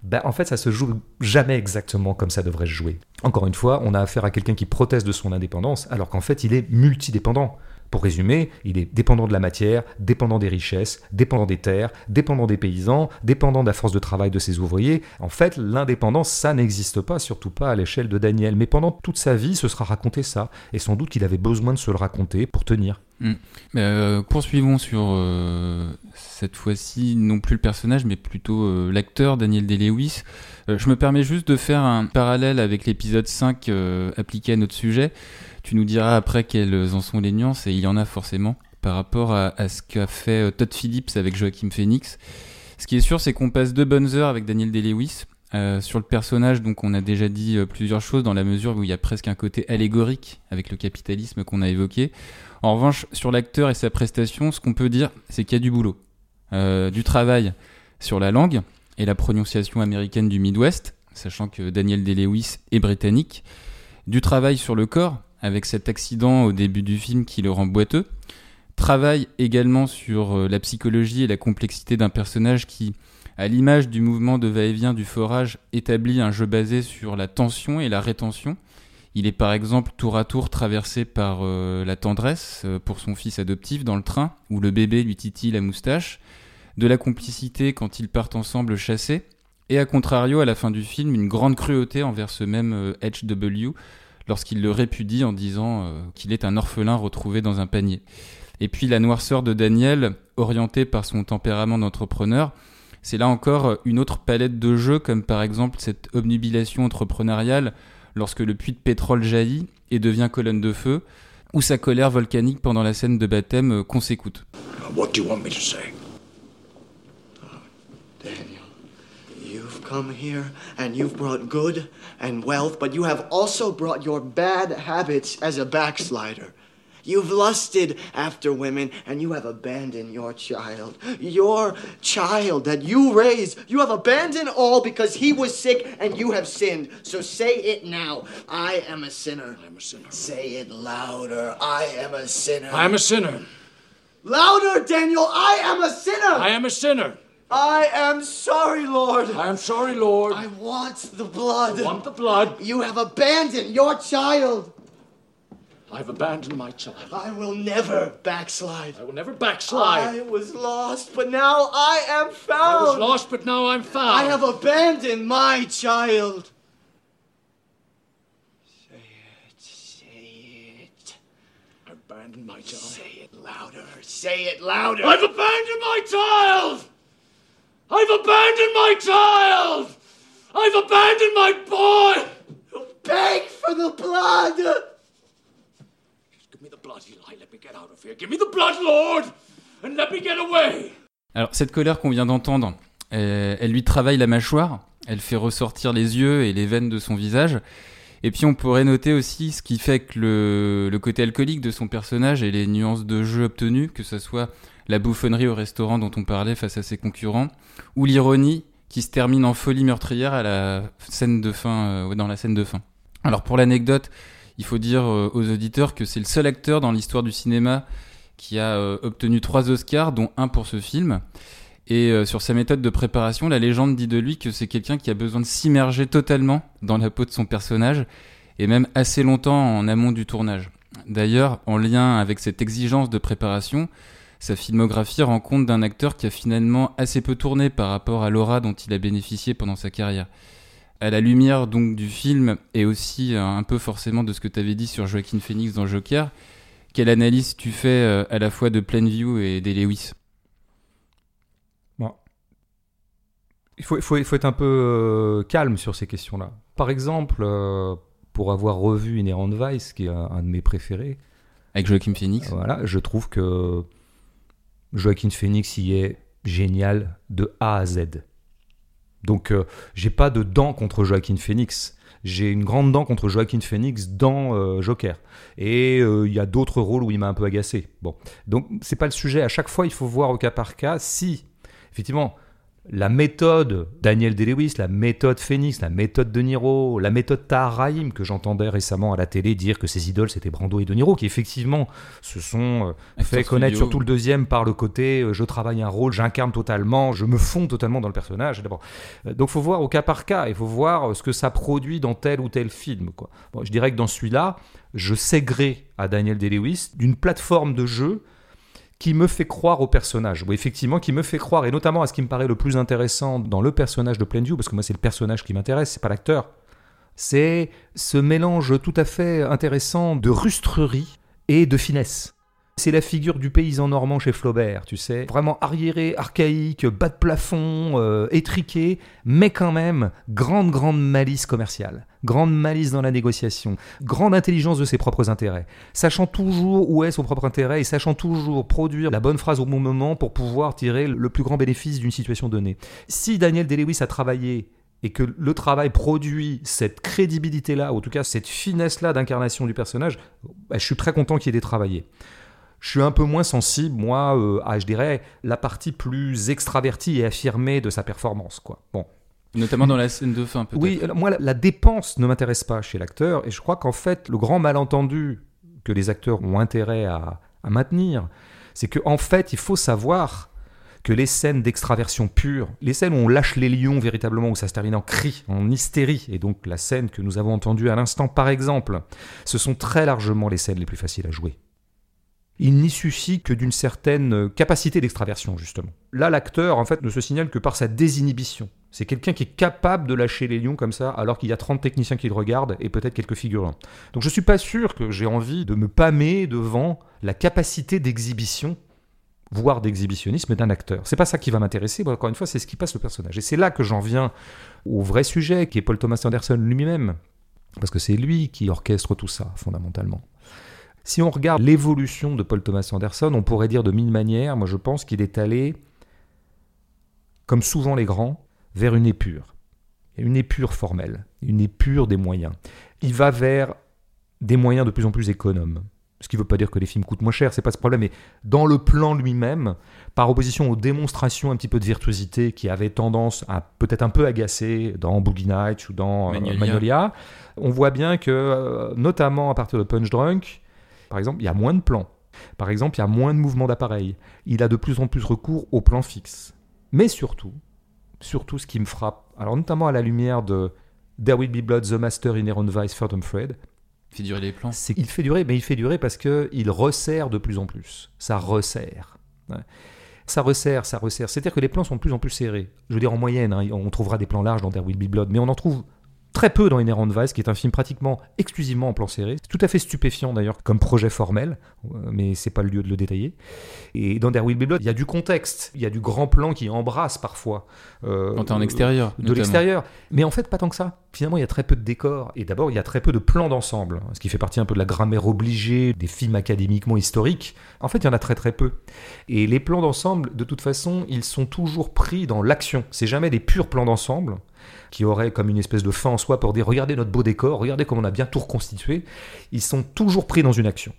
bah, en fait ça se joue jamais exactement comme ça devrait se jouer. Encore une fois, on a affaire à quelqu'un qui proteste de son indépendance, alors qu'en fait il est multidépendant. Pour résumer, il est dépendant de la matière, dépendant des richesses, dépendant des terres, dépendant des paysans, dépendant de la force de travail de ses ouvriers. En fait, l'indépendance, ça n'existe pas, surtout pas à l'échelle de Daniel. Mais pendant toute sa vie, ce sera raconté ça. Et sans doute qu'il avait besoin de se le raconter pour tenir. Euh, poursuivons sur euh, cette fois-ci, non plus le personnage, mais plutôt euh, l'acteur Daniel Day-Lewis. je me permets juste de faire un parallèle avec l'épisode 5 appliqué à notre sujet. Tu nous diras après quelles en sont les nuances, et il y en a forcément, par rapport à, ce qu'a fait euh, Todd Phillips avec Joachim Phoenix. Ce qui est sûr, c'est qu'on passe deux bonnes heures avec Daniel Day-Lewis. Euh, sur le personnage, donc on a déjà dit euh, plusieurs choses dans la mesure où il y a presque un côté allégorique avec le capitalisme qu'on a évoqué. En revanche, sur l'acteur et sa prestation, ce qu'on peut dire, c'est qu'il y a du boulot, du travail sur la langue et la prononciation américaine du Midwest, sachant que Daniel Day-Lewis est britannique, du travail sur le corps avec cet accident au début du film qui le rend boiteux. Travaille également sur euh, la psychologie et la complexité d'un personnage qui, à l'image du mouvement de va-et-vient du forage, établit un jeu basé sur la tension et la rétention. Il est par exemple tour à tour traversé par euh, la tendresse euh, pour son fils adoptif dans le train, où le bébé lui titille la moustache, de la complicité quand ils partent ensemble chasser, et à contrario, à la fin du film, une grande cruauté envers ce même HW, lorsqu'il le répudie en disant euh, qu'il est un orphelin retrouvé dans un panier. Et puis la noirceur de Daniel, orientée par son tempérament d'entrepreneur, c'est là encore une autre palette de jeux, comme par exemple cette obnubilation entrepreneuriale lorsque le puits de pétrole jaillit et devient colonne de feu, ou sa colère volcanique pendant la scène de baptême euh, qu'on s'écoute. Come here and you've brought good and wealth, but you have also brought your bad habits as a backslider. You've lusted after women and you have abandoned your child. Your child that you raised, you have abandoned all because he was sick and you have sinned. So say it now. I am a sinner. I am a sinner. Say it louder. I am a sinner. I am a sinner. Louder, Daniel. I am a sinner. I am a sinner. I am sorry, Lord. I am sorry, Lord. I want the blood. I want the blood. You have abandoned your child. I've abandoned my child. I will never backslide. I will never backslide. I was lost, but now I am found. I was lost, but now I'm found. I have abandoned my child. Say it, say it. I've abandoned my child. Say it louder, say it louder. I've abandoned my child! I've abandoned my child! I've abandoned my boy! Beg for the blood! Give me the blood, Eli. Let me get out of here. Give me the blood, Lord! And let me get away! Alors, cette colère qu'on vient d'entendre, euh, elle lui travaille la mâchoire, elle fait ressortir les yeux et les veines de son visage. Et puis on pourrait noter aussi ce qui fait que le, le côté alcoolique de son personnage et les nuances de jeu obtenues, que ce soit la bouffonnerie au restaurant dont on parlait face à ses concurrents, ou l'ironie qui se termine en folie meurtrière à la scène de fin, euh, dans la scène de fin. Alors pour l'anecdote, il faut dire euh, aux auditeurs que c'est le seul acteur dans l'histoire du cinéma qui a euh, obtenu trois Oscars, dont un pour ce film. Et sur sa méthode de préparation, la légende dit de lui que c'est quelqu'un qui a besoin de s'immerger totalement dans la peau de son personnage, et même assez longtemps en amont du tournage. D'ailleurs, en lien avec cette exigence de préparation, sa filmographie rend compte d'un acteur qui a finalement assez peu tourné par rapport à l'aura dont il a bénéficié pendant sa carrière. À la lumière donc du film et aussi euh, un peu forcément de ce que tu avais dit sur Joaquin Phoenix dans Joker, quelle analyse tu fais euh, à la fois de Plainview et des Lewis? Bon. il, faut, il, faut, il faut, être un peu euh, calme sur ces questions-là. Par exemple, pour avoir revu Inherent Vice, qui est un, un de mes préférés, avec Joaquin Phoenix? Voilà, je trouve que Joaquin Phoenix y est génial de A à Z. Donc euh, j'ai pas de dent contre Joaquin Phoenix. J'ai une grande dent contre Joaquin Phoenix dans euh, Joker. Et euh, il y a d'autres rôles où il m'a un peu agacé. Bon, donc c'est pas le sujet. À chaque fois, il faut voir au cas par cas si, effectivement, la méthode Daniel Day-Lewis, la méthode Phoenix, la méthode De Niro, la méthode Tahar Rahim, que j'entendais récemment à la télé dire que ses idoles c'était Brando et De Niro, qui effectivement se sont euh, fait connaître surtout le deuxième par le côté euh, je travaille un rôle, j'incarne totalement, je me fonds totalement dans le personnage. D'abord. Euh, Donc faut voir au cas par cas, il faut voir euh, ce que ça produit dans tel ou tel film. Quoi. Bon, je dirais que dans celui-là, je sais gré à Daniel Day-Lewis d'une plateforme de jeu qui me fait croire au personnage. Oui, effectivement, qui me fait croire, et notamment à ce qui me paraît le plus intéressant dans le personnage de Plainview, parce que moi c'est le personnage qui m'intéresse, c'est pas l'acteur. C'est ce mélange tout à fait intéressant de rustrerie et de finesse. C'est la figure du paysan normand chez Flaubert, tu sais. Vraiment arriéré, archaïque, bas de plafond, euh, étriqué, mais quand même grande, grande malice commerciale. Grande malice dans la négociation. Grande intelligence de ses propres intérêts. Sachant toujours où est son propre intérêt et sachant toujours produire la bonne phrase au bon moment pour pouvoir tirer le plus grand bénéfice d'une situation donnée. Si Daniel Day-Lewis a travaillé et que le travail produit cette crédibilité-là, ou en tout cas cette finesse-là d'incarnation du personnage, bah, je suis très content qu'il ait été travaillé. Je suis un peu moins sensible, moi, euh, à, je dirais, la partie plus extravertie et affirmée de sa performance. Quoi. Bon. Notamment dans la scène de fin, peut-être. Oui, alors, moi, la, la dépense ne m'intéresse pas chez l'acteur, et je crois qu'en fait, le grand malentendu que les acteurs ont intérêt à, à maintenir, c'est qu'en en fait, il faut savoir que les scènes d'extraversion pure, les scènes où on lâche les lions véritablement, où ça se termine en cri, en hystérie, et donc la scène que nous avons entendue à l'instant par exemple, ce sont très largement les scènes les plus faciles à jouer. Il n'y suffit que d'une certaine capacité d'extraversion, justement. Là, l'acteur, en fait, ne se signale que par sa désinhibition. C'est quelqu'un qui est capable de lâcher les lions comme ça, alors qu'il y a 30 techniciens qui le regardent et peut-être quelques figurants. Donc je suis pas sûr que j'ai envie de me pâmer devant la capacité d'exhibition voire d'exhibitionnisme d'un acteur. C'est pas ça qui va m'intéresser, encore une fois, c'est ce qui passe au personnage. Et c'est là que j'en viens au vrai sujet, qui est Paul Thomas Anderson lui-même. Parce que c'est lui qui orchestre tout ça, fondamentalement. Si on regarde l'évolution de Paul Thomas Anderson, on pourrait dire de mille manières, moi je pense qu'il est allé, comme souvent les grands, vers une épure. Une épure formelle, une épure des moyens. Il va vers des moyens de plus en plus économes. Ce qui ne veut pas dire que les films coûtent moins cher, c'est pas ce problème, mais dans le plan lui-même, par opposition aux démonstrations un petit peu de virtuosité qui avaient tendance à peut-être un peu agacer dans Boogie Nights ou dans euh, Magnolia. Magnolia, on voit bien que, euh, notamment à partir de Punch Drunk, par exemple, il y a moins de plans. Par exemple, il y a moins de mouvements d'appareil. Il a de plus en plus recours au plan fixe. Mais surtout, surtout ce qui me frappe, alors notamment à la lumière de There Will Be Blood, The Master, Inherent Vice, Phantom Fred, Fait durer les plans. c'est qu'il fait durer, mais il fait durer parce qu'il resserre de plus en plus. Ça resserre. Ouais. Ça resserre, ça resserre. C'est-à-dire que les plans sont de plus en plus serrés. Je veux dire, en moyenne, hein, on trouvera des plans larges dans There Will Be Blood, mais on en trouve très peu dans Inherent Vice, qui est un film pratiquement exclusivement en plan serré. C'est tout à fait stupéfiant d'ailleurs comme projet formel, euh, mais c'est pas le lieu de le détailler. Et dans There Will Be Blood, il y a du contexte, il y a du grand plan qui embrasse parfois. euh, Quand t'es en extérieur. de notamment. l'extérieur. Mais en fait, pas tant que ça. Finalement, il y a très peu de décors. Et d'abord, il y a très peu de plans d'ensemble, ce qui fait partie un peu de la grammaire obligée des films académiquement historiques. En fait, il y en a très très peu. Et les plans d'ensemble, de toute façon, ils sont toujours pris dans l'action. C'est jamais des purs plans d'ensemble qui auraient comme une espèce de fin en soi pour dire regardez notre beau décor, regardez comme on a bien tout reconstitué. Ils sont toujours pris dans une action.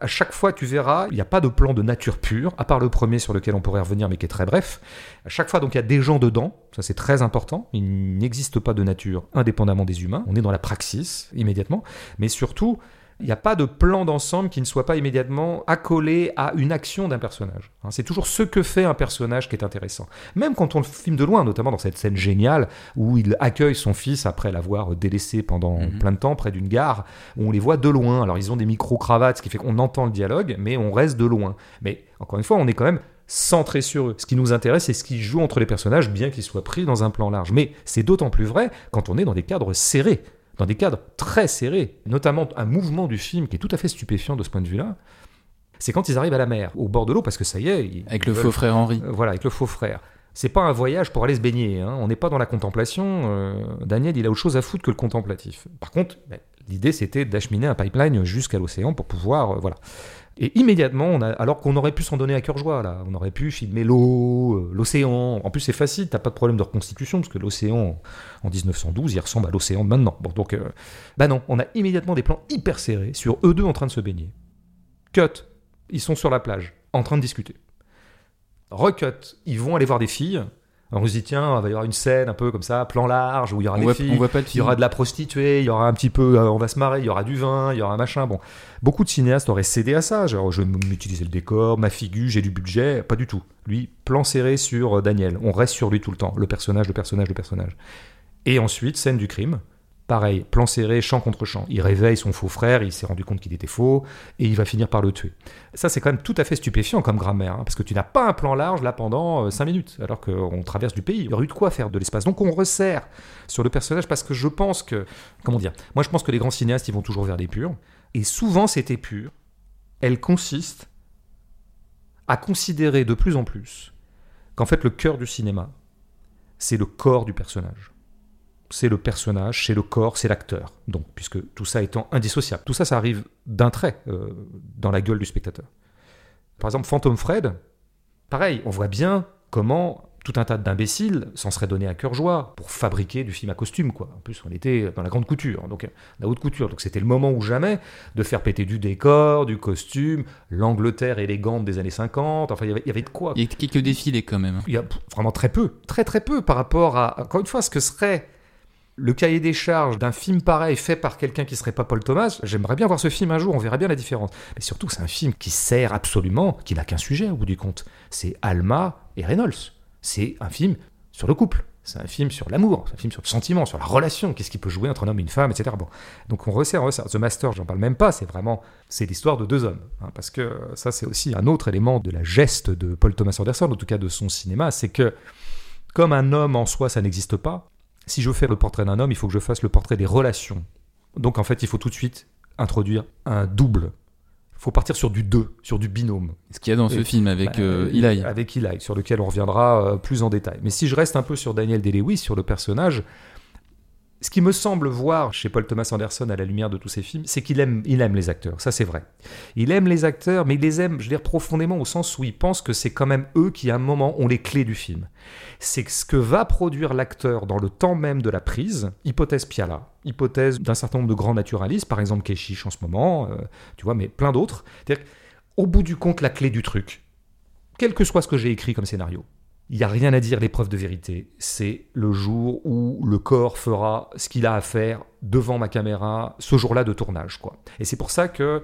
À chaque fois, tu verras, il n'y a pas de plan de nature pure, à part le premier sur lequel on pourrait revenir, mais qui est très bref. À chaque fois, donc, il y a des gens dedans, ça c'est très important. Il n'existe pas de nature indépendamment des humains. On est dans la praxis immédiatement, mais surtout, il n'y a pas de plan d'ensemble qui ne soit pas immédiatement accolé à une action d'un personnage. Hein, C'est toujours ce que fait un personnage qui est intéressant. Même quand on le filme de loin, notamment dans cette scène géniale où il accueille son fils après l'avoir délaissé pendant Mhm. plein de temps près d'une gare, où on les voit de loin. Alors ils ont des micro-cravates, ce qui fait qu'on entend le dialogue, mais on reste de loin. Mais encore une fois, on est quand même centré sur eux. Ce qui nous intéresse, c'est ce qui joue entre les personnages, bien qu'ils soient pris dans un plan large. Mais c'est d'autant plus vrai quand on est dans des cadres serrés, dans des cadres très serrés. Notamment un mouvement du film qui est tout à fait stupéfiant de ce point de vue-là, c'est quand ils arrivent à la mer, au bord de l'eau, parce que ça y est. ils- Avec ils le veulent- faux frère Henri. euh, voilà, avec le faux frère. C'est pas un voyage pour aller se baigner. hein. On n'est pas dans la contemplation. euh, Daniel, il a autre chose à foutre que le contemplatif. Par contre, ben, l'idée c'était d'acheminer un pipeline jusqu'à l'océan pour pouvoir, euh, voilà. Et immédiatement, alors qu'on aurait pu s'en donner à cœur joie là, on aurait pu filmer l'eau, euh, l'océan. En plus, c'est facile, t'as pas de problème de reconstitution parce que l'océan en 1912, il ressemble à l'océan de maintenant. Bon, donc, euh, bah non, on a immédiatement des plans hyper serrés sur eux deux en train de se baigner. Cut, ils sont sur la plage, en train de discuter. Recut, ils vont aller voir des filles. On se dit, tiens, il va y avoir une scène un peu comme ça, plan large, où il y aura On des voit, filles, on voit pas le il y aura de la prostituée, il y aura un petit peu, euh, on va se marrer, il y aura du vin, il y aura un machin. Bon, beaucoup de cinéastes auraient cédé à ça. Genre, je vais m'utiliser le décor, ma figure, j'ai du budget. Pas du tout. Lui, plan serré sur euh, Daniel. On reste sur lui tout le temps. Le personnage, le personnage, le personnage. Et ensuite, scène du crime. Pareil, plan serré, champ contre champ. Il réveille son faux frère, il s'est rendu compte qu'il était faux, et il va finir par le tuer. Ça, c'est quand même tout à fait stupéfiant comme grammaire, hein, parce que tu n'as pas un plan large là pendant 5 minutes, alors qu'on traverse du pays. Il y aurait eu de quoi faire de l'espace. Donc on resserre sur le personnage, parce que je pense que. Comment dire Moi, je pense que les grands cinéastes, ils vont toujours vers l'épure. Et souvent, cette épure, elle consiste à considérer de plus en plus qu'en fait, le cœur du cinéma, c'est le corps du personnage c'est le personnage, c'est le corps, c'est l'acteur. Donc, puisque tout ça étant indissociable. Tout ça, ça arrive d'un trait euh, dans la gueule du spectateur. Par exemple, Phantom Fred, pareil, on voit bien comment tout un tas d'imbéciles s'en seraient donné à cœur joie pour fabriquer du film à costume, quoi. En plus, on était dans la grande couture, donc la haute couture. Donc, c'était le moment ou jamais de faire péter du décor, du costume, l'Angleterre élégante des années 50. Enfin, il y avait, il y avait de quoi. Il y a quelques défilés quand même. Il y a vraiment très peu, très très peu par rapport à, encore une fois, ce que serait le cahier des charges d'un film pareil fait par quelqu'un qui serait pas Paul Thomas, j'aimerais bien voir ce film un jour, on verra bien la différence. Mais surtout, c'est un film qui sert absolument, qui n'a qu'un sujet au bout du compte. C'est Alma et Reynolds. C'est un film sur le couple. C'est un film sur l'amour, c'est un film sur le sentiment, sur la relation, qu'est-ce qui peut jouer entre un homme et une femme, etc. Bon, donc on resserre, on resserre. The Master, j'en parle même pas, c'est vraiment, c'est l'histoire de deux hommes, hein, parce que ça c'est aussi un autre élément de la geste de Paul Thomas Anderson, en tout cas de son cinéma, c'est que comme un homme en soi, ça n'existe pas, si je veux faire le portrait d'un homme, il faut que je fasse le portrait des relations. Donc en fait, il faut tout de suite introduire un double. Il faut partir sur du deux, sur du binôme. Ce qu'il y a dans ce film avec Bah, euh, Eli. Avec Eli, sur lequel on reviendra euh, plus en détail. Mais si je reste un peu sur Daniel Day-Lewis, sur le personnage, ce qui me semble voir chez Paul Thomas Anderson à la lumière de tous ses films, c'est qu'il aime, il aime les acteurs. Ça, c'est vrai. Il aime les acteurs, mais il les aime, je veux dire, profondément au sens où il pense que c'est quand même eux qui, à un moment, ont les clés du film. C'est ce que va produire l'acteur dans le temps même de la prise, hypothèse Piala, hypothèse d'un certain nombre de grands naturalistes, par exemple Keshish en ce moment, euh, tu vois, mais plein d'autres. C'est-à-dire qu'au bout du compte, la clé du truc, quel que soit ce que j'ai écrit comme scénario, il n'y a rien à dire, l'épreuve de vérité. C'est le jour où le corps fera ce qu'il a à faire devant ma caméra, ce jour-là de tournage. quoi. Et c'est pour ça que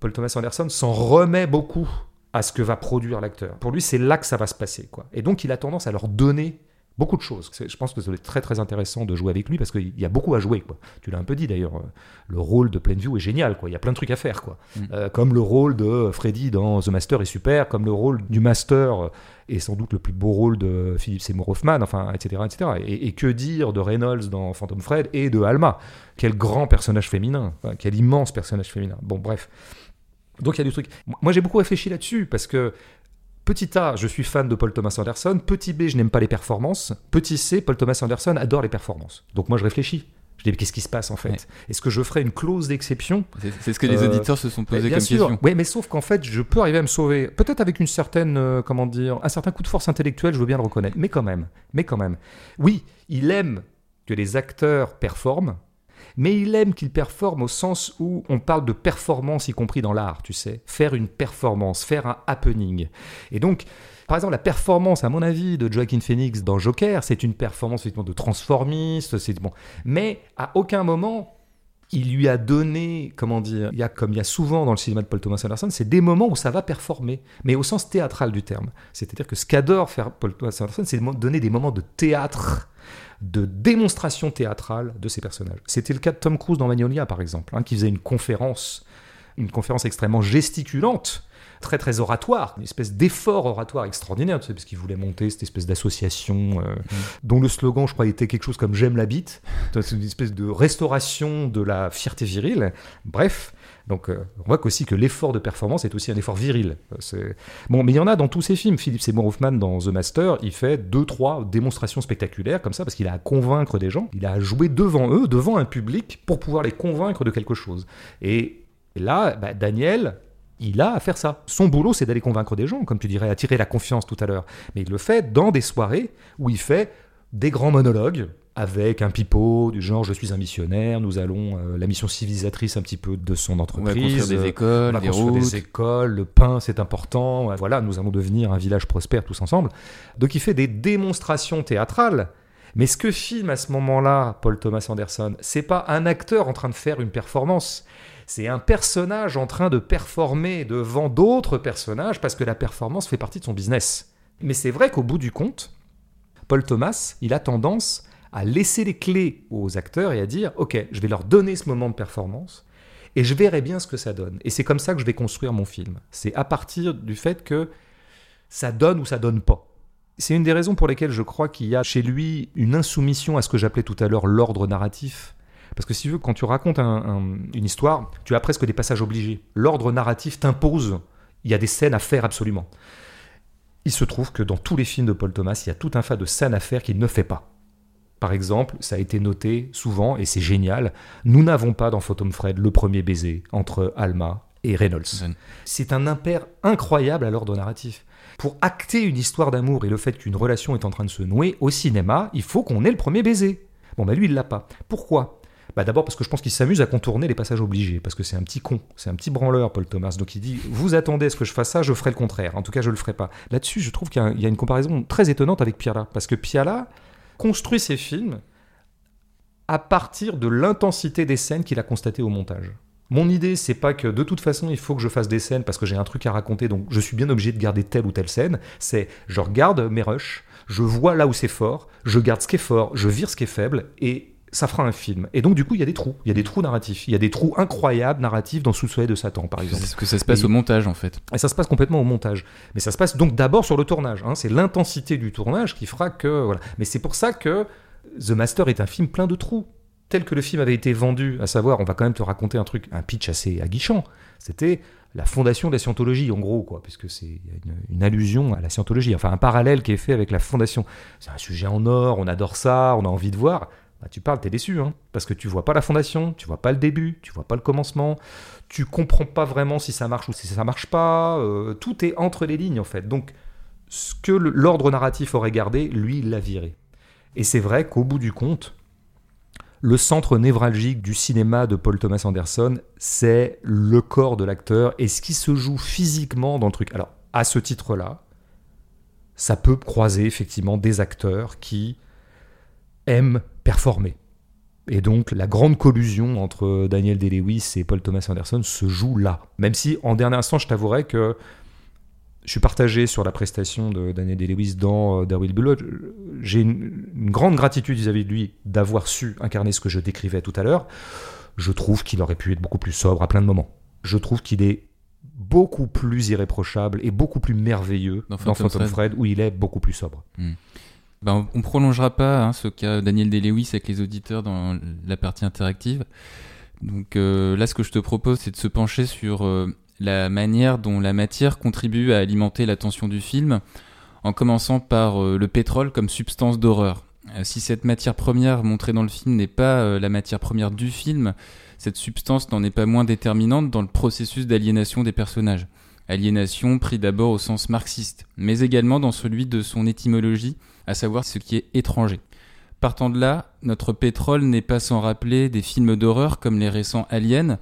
Paul Thomas Anderson s'en remet beaucoup à ce que va produire l'acteur. Pour lui, c'est là que ça va se passer. quoi. Et donc, il a tendance à leur donner beaucoup de choses. C'est- Je pense que être très très intéressant de jouer avec lui parce qu'il y a beaucoup à jouer. Quoi. Tu l'as un peu dit d'ailleurs, euh, le rôle de Plainview est génial. Quoi. Il y a plein de trucs à faire. Quoi. Mm. Euh, comme le rôle de Freddy dans The Master est super, comme le rôle du Master est sans doute le plus beau rôle de Philip Seymour Hoffman, enfin, etc. etc. Et, et que dire de Reynolds dans Phantom Fred et de Alma? Quel grand personnage féminin, quel immense personnage féminin. Bon, bref. Donc il y a du truc. Moi j'ai beaucoup réfléchi là-dessus parce que Petit A, je suis fan de Paul Thomas Anderson. Petit B, je n'aime pas les performances. Petit C, Paul Thomas Anderson adore les performances. Donc moi, je réfléchis. Je dis, mais qu'est-ce qui se passe en fait? Ouais. Est-ce que je ferai une clause d'exception? C'est ce que les Euh, auditeurs se sont posés bien comme sûr. question. Oui, mais sauf qu'en fait, je peux arriver à me sauver. Peut-être avec une certaine, euh, comment dire, un certain coup de force intellectuelle, je veux bien le reconnaître. Mais quand même, mais quand même. Oui, il aime que les acteurs performent, mais il aime qu'ils performent au sens où on parle de performance, y compris dans l'art, tu sais. Faire une performance, faire un happening. Et donc, par exemple, la performance, à mon avis, de Joaquin Phoenix dans Joker, c'est une performance de transformiste, c'est bon. Mais à aucun moment, il lui a donné, comment dire, il y a comme il y a souvent dans le cinéma de Paul Thomas Anderson, c'est des moments où ça va performer, mais au sens théâtral du terme. C'est-à-dire que ce qu'adore faire Paul Thomas Anderson, c'est donner des moments de théâtre, de démonstration théâtrale de ses personnages. C'était le cas de Tom Cruise dans Magnolia, par exemple, hein, qui faisait une conférence, une conférence extrêmement gesticulante, très très oratoire, une espèce d'effort oratoire extraordinaire, tu sais, parce qu'il voulait monter cette espèce d'association euh, dont le slogan, je crois, était quelque chose comme J'aime la bite. [laughs] C'est une espèce de restauration de la fierté virile. Bref, donc euh, on voit qu'aussi que l'effort de performance est aussi un effort viril. Bon, mais il y en a dans tous ses films. Philippe Seymour Hoffman dans The Master, il fait deux, trois démonstrations spectaculaires comme ça parce qu'il a à convaincre des gens. Il a à jouer devant eux, devant un public, pour pouvoir les convaincre de quelque chose. Et là, bah, Daniel, il a à faire ça. Son boulot, c'est d'aller convaincre des gens, comme tu dirais, attirer la confiance tout à l'heure. Mais il le fait dans des soirées où il fait des grands monologues avec un pipeau du genre je suis un missionnaire, nous allons euh, la mission civilisatrice un petit peu de son On va entreprise. construire des euh, écoles, on va des construire routes. des écoles, le pain c'est important, euh, voilà, nous allons devenir un village prospère tous ensemble. Donc il fait des démonstrations théâtrales. Mais ce que filme à ce moment-là Paul Thomas Anderson, c'est pas un acteur en train de faire une performance, c'est un personnage en train de performer devant d'autres personnages parce que la performance fait partie de son business. Mais c'est vrai qu'au bout du compte, Paul Thomas, il a tendance à laisser les clés aux acteurs et à dire Ok, je vais leur donner ce moment de performance et je verrai bien ce que ça donne. Et c'est comme ça que je vais construire mon film. C'est à partir du fait que ça donne ou ça donne pas. C'est une des raisons pour lesquelles je crois qu'il y a chez lui une insoumission à ce que j'appelais tout à l'heure l'ordre narratif. Parce que si tu veux, quand tu racontes un- un- une histoire, tu as presque des passages obligés. L'ordre narratif t'impose, il y a des scènes à faire absolument. Il se trouve que dans tous les films de Paul Thomas, il y a tout un tas de scènes à faire qu'il ne fait pas. Par exemple, ça a été noté souvent, et c'est génial, nous n'avons pas dans Phantom Fred le premier baiser entre Alma et Reynolds. C'est un impair incroyable à l'ordre narratif. Pour acter une histoire d'amour et le fait qu'une relation est en train de se nouer au cinéma, il faut qu'on ait le premier baiser. Bon, bah lui, il l'a pas. Pourquoi? Bah D'abord parce que je pense qu'il s'amuse à contourner les passages obligés, parce que c'est un petit con, c'est un petit branleur, Paul Thomas. Donc il dit Vous attendez à ce que je fasse ça, je ferai le contraire. En tout cas, je le ferai pas. Là-dessus, je trouve qu'il y a- une comparaison très étonnante avec Piala, parce que Piala construit ses films à partir de l'intensité des scènes qu'il a constatées au montage. Mon idée, c'est pas que de toute façon il faut que je fasse des scènes parce que j'ai un truc à raconter, donc je suis bien obligé de garder telle ou telle scène. C'est je regarde mes rushs, je vois là où c'est fort, je garde ce qui est fort, je vire ce qui est faible, et ça fera un film. Et donc du coup, il y a des trous, il y a des trous narratifs, il y a des trous incroyables narratifs dans Sous le soleil de Satan, par exemple. C'est ce que ça se passe Et- au montage en fait. Et ça se passe complètement au montage. Mais ça se passe donc d'abord sur le tournage. hein. C'est l'intensité du tournage qui fera que. Voilà. Mais c'est pour ça que The Master est un film plein de trous. Tel que le film avait été vendu, à savoir, on va quand même te raconter un truc, un pitch assez aguichant. C'était la fondation de la scientologie, en gros, quoi, puisque c'est une allusion à la scientologie, enfin un parallèle qui est fait avec la fondation. C'est un sujet en or, on adore ça, on a envie de voir. Bah, tu parles, t'es déçu, hein, parce que tu vois pas la fondation, tu vois pas le début, tu vois pas le commencement, tu comprends pas vraiment si ça marche ou si ça marche pas. euh, tout est entre les lignes en fait. Donc, ce que l'ordre narratif aurait gardé, lui, il l'a viré. Et c'est vrai qu'au bout du compte, le centre névralgique du cinéma de Paul Thomas Anderson, c'est le corps de l'acteur et ce qui se joue physiquement dans le truc. Alors, à ce titre-là, ça peut croiser effectivement des acteurs qui aiment performer. Et donc la grande collusion entre Daniel Day-Lewis et Paul Thomas Anderson se joue là. Même si en dernier instant, je t'avouerai que je suis partagé sur la prestation de Daniel Day-Lewis dans euh, Be Blood. J'ai une, une grande gratitude vis-à-vis de lui d'avoir su incarner ce que je décrivais tout à l'heure. Je trouve qu'il aurait pu être beaucoup plus sobre à plein de moments. Je trouve qu'il est beaucoup plus irréprochable et beaucoup plus merveilleux Dans dans Phantom. Thread où il est beaucoup plus sobre. Ben, on prolongera pas hein, ce cas Daniel Day-Lewis avec les auditeurs dans la partie interactive. Donc euh, là, ce que je te propose, c'est de se pencher sur euh, la manière dont la matière contribue à alimenter l'attention du film, en commençant par euh, le pétrole comme substance d'horreur. Euh, si cette matière première montrée dans le film n'est pas euh, la matière première du film, cette substance n'en est pas moins déterminante dans le processus d'aliénation des personnages. Aliénation pris d'abord au sens marxiste, mais également dans celui de son étymologie, à savoir ce qui est étranger. Partant de là, notre pétrole n'est pas sans rappeler des films d'horreur comme les récents Aliens,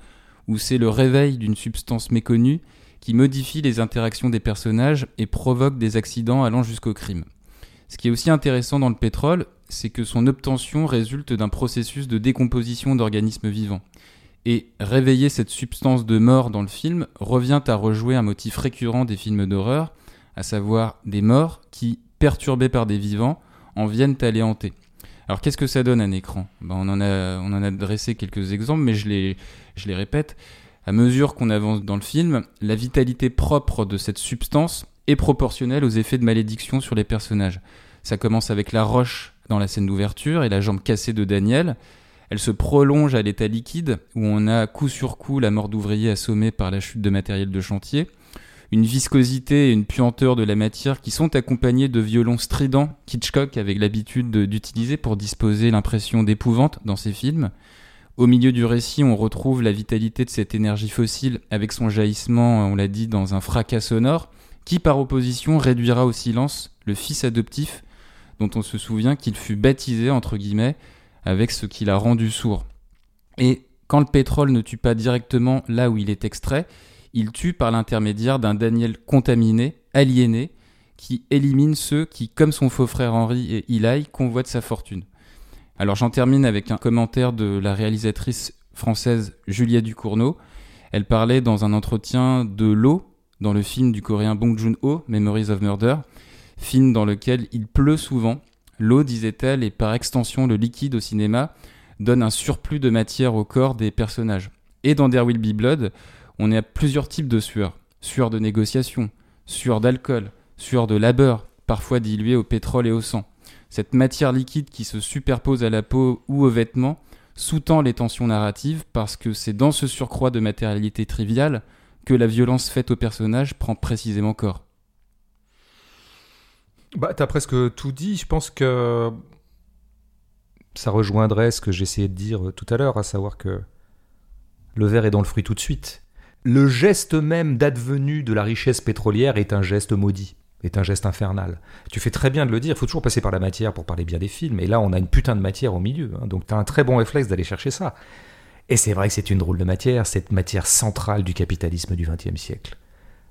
où c'est le réveil d'une substance méconnue qui modifie les interactions des personnages et provoque des accidents allant jusqu'au crime. Ce qui est aussi intéressant dans le pétrole, c'est que son obtention résulte d'un processus de décomposition d'organismes vivants. Et réveiller cette substance de mort dans le film revient à rejouer un motif récurrent des films d'horreur, à savoir des morts qui, perturbés par des vivants, en viennent à les hanter. Alors qu'est-ce que ça donne un écran? Ben, on, en a, on en a dressé quelques exemples, mais je les, je les répète. À mesure qu'on avance dans le film, la vitalité propre de cette substance est proportionnelle aux effets de malédiction sur les personnages. Ça commence avec la roche dans la scène d'ouverture et la jambe cassée de Daniel. Elle se prolonge à l'état liquide, où on a coup sur coup la mort d'ouvriers assommés par la chute de matériel de chantier, une viscosité et une puanteur de la matière qui sont accompagnées de violons stridents qu'Hitchcock avait l'habitude de- d'utiliser pour disposer l'impression d'épouvante dans ses films. Au milieu du récit, on retrouve la vitalité de cette énergie fossile avec son jaillissement, on l'a dit, dans un fracas sonore, qui par opposition réduira au silence le fils adoptif dont on se souvient qu'il fut baptisé, entre guillemets, avec ce qui l'a rendu sourd. Et quand le pétrole ne tue pas directement là où il est extrait, il tue par l'intermédiaire d'un Daniel contaminé, aliéné, qui élimine ceux qui, comme son faux frère Henri et Eli, convoitent sa fortune. Alors j'en termine avec un commentaire de la réalisatrice française Julia Ducournau. Elle parlait dans un entretien de l'eau dans le film du coréen Bong Joon-ho, Memories of Murder, film dans lequel il pleut souvent. L'eau, disait-elle, et par extension le liquide au cinéma, donne un surplus de matière au corps des personnages. Et dans There Will Be Blood, on est à plusieurs types de sueur. Sueur de négociation, sueur d'alcool, sueur de labeur, parfois diluée au pétrole et au sang. Cette matière liquide qui se superpose à la peau ou aux vêtements sous-tend les tensions narratives parce que c'est dans ce surcroît de matérialité triviale que la violence faite au personnage prend précisément corps. Bah, t'as presque tout dit. Je pense que ça rejoindrait ce que j'essayais de dire tout à l'heure, à savoir que le verre est dans le fruit tout de suite. Le geste même d'advenue de la richesse pétrolière est un geste maudit, est un geste infernal. Tu fais très bien de le dire, il faut toujours passer par la matière pour parler bien des films, et là on a une putain de matière au milieu, hein. donc t'as un très bon réflexe d'aller chercher ça. Et c'est vrai que c'est une drôle de matière, cette matière centrale du capitalisme du XXe siècle.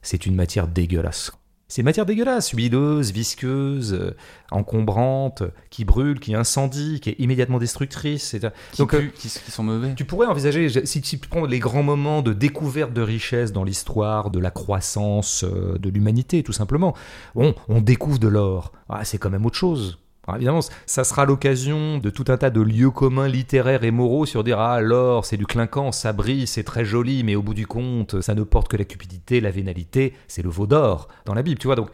C'est une matière dégueulasse. C'est une matière dégueulasse, huileuse, visqueuse, euh, encombrante, qui brûle, qui incendie, qui est immédiatement destructrice. Qui Donc, euh, qui, sont mauvais. Tu pourrais envisager, si tu prends les grands moments de découverte de richesse dans l'histoire, de la croissance euh, de l'humanité, tout simplement. Bon, on découvre de l'or. Ah, c'est quand même autre chose évidemment, ça sera l'occasion de tout un tas de lieux communs littéraires et moraux sur dire ah l'or c'est du clinquant, ça brille, c'est très joli, mais au bout du compte, ça ne porte que la cupidité, la vénalité, c'est le veau d'or dans la Bible, tu vois. Donc,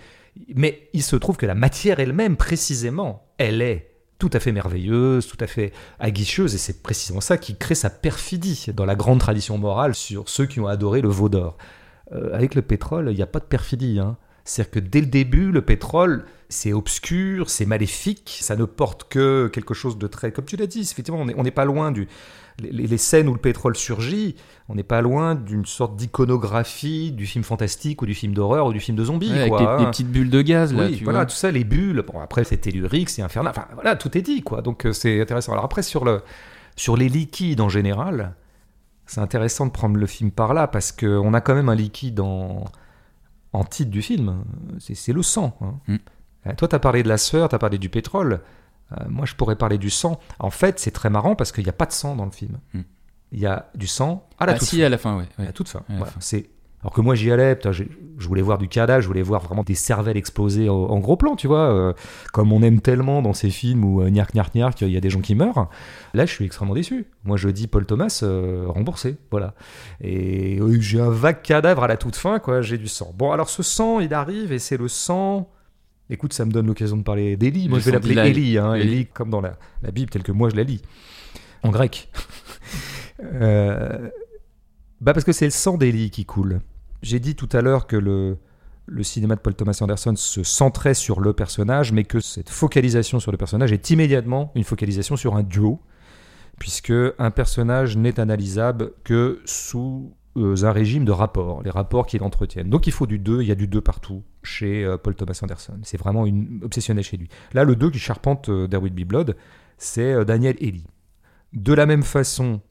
mais il se trouve que la matière elle-même, précisément, elle est tout à fait merveilleuse, tout à fait aguicheuse, et c'est précisément ça qui crée sa perfidie dans la grande tradition morale sur ceux qui ont adoré le veau d'or. Euh, avec le pétrole, il n'y a pas de perfidie. Hein. C'est-à-dire que dès le début, le pétrole, c'est obscur, c'est maléfique, ça ne porte que quelque chose de très... Comme tu l'as dit, effectivement, on n'est pas loin du... Les, scènes où le pétrole surgit, on n'est pas loin d'une sorte d'iconographie du film fantastique ou du film d'horreur ou du film de zombies. avec quoi, des, hein. petites bulles de gaz, là. Oui, voilà, tout ça, les bulles. Bon, après, c'est tellurique, c'est infernal. Enfin, voilà, tout est dit, quoi. Donc, euh, c'est intéressant. Alors, après, sur, le, sur les liquides en général, c'est intéressant de prendre le film par là parce qu'on a quand même un liquide en en titre du film, c'est le sang. Hein. Mm. Euh, toi, tu as parlé de la sueur, tu as parlé du pétrole. Euh, moi, je pourrais parler du sang. En fait, c'est très marrant parce qu'il n'y a pas de sang dans le film. Mm. Il y a du sang à la ah, toute si, à la fin, ouais. À toute fin. C'est alors que moi j'y allais, je voulais voir du cadavre, je voulais voir vraiment des cervelles exploser en, gros plan, tu vois, euh, comme on aime tellement dans ces films où euh, niark niark niark, il y a des gens qui meurent. Là, je suis extrêmement déçu. Moi, je dis Paul Thomas euh, remboursé, voilà. Et j'ai un vague cadavre à la toute fin, quoi. J'ai du sang. Bon, alors ce sang, il arrive et c'est le sang. Écoute, ça me donne l'occasion de parler d'Élie. Moi, je vais l'appeler Élie, hein, Élie, comme dans la, la Bible, telle que moi je la lis, en grec. [laughs] bah parce que c'est le sang d'Élie qui coule. J'ai dit tout à l'heure que le, le cinéma de Paul Thomas Anderson se centrait sur le personnage, mais que cette focalisation sur le personnage est immédiatement une focalisation sur un duo, puisque un personnage n'est analysable que sous euh, un régime de rapports, les rapports qu'il entretiennent. Donc il faut du 2, il y a du 2 partout chez euh, Paul Thomas Anderson. C'est vraiment une obsessionnel chez lui. Là, le 2 qui charpente euh, There Will Be Blood, c'est Daniel Ely. De la même façon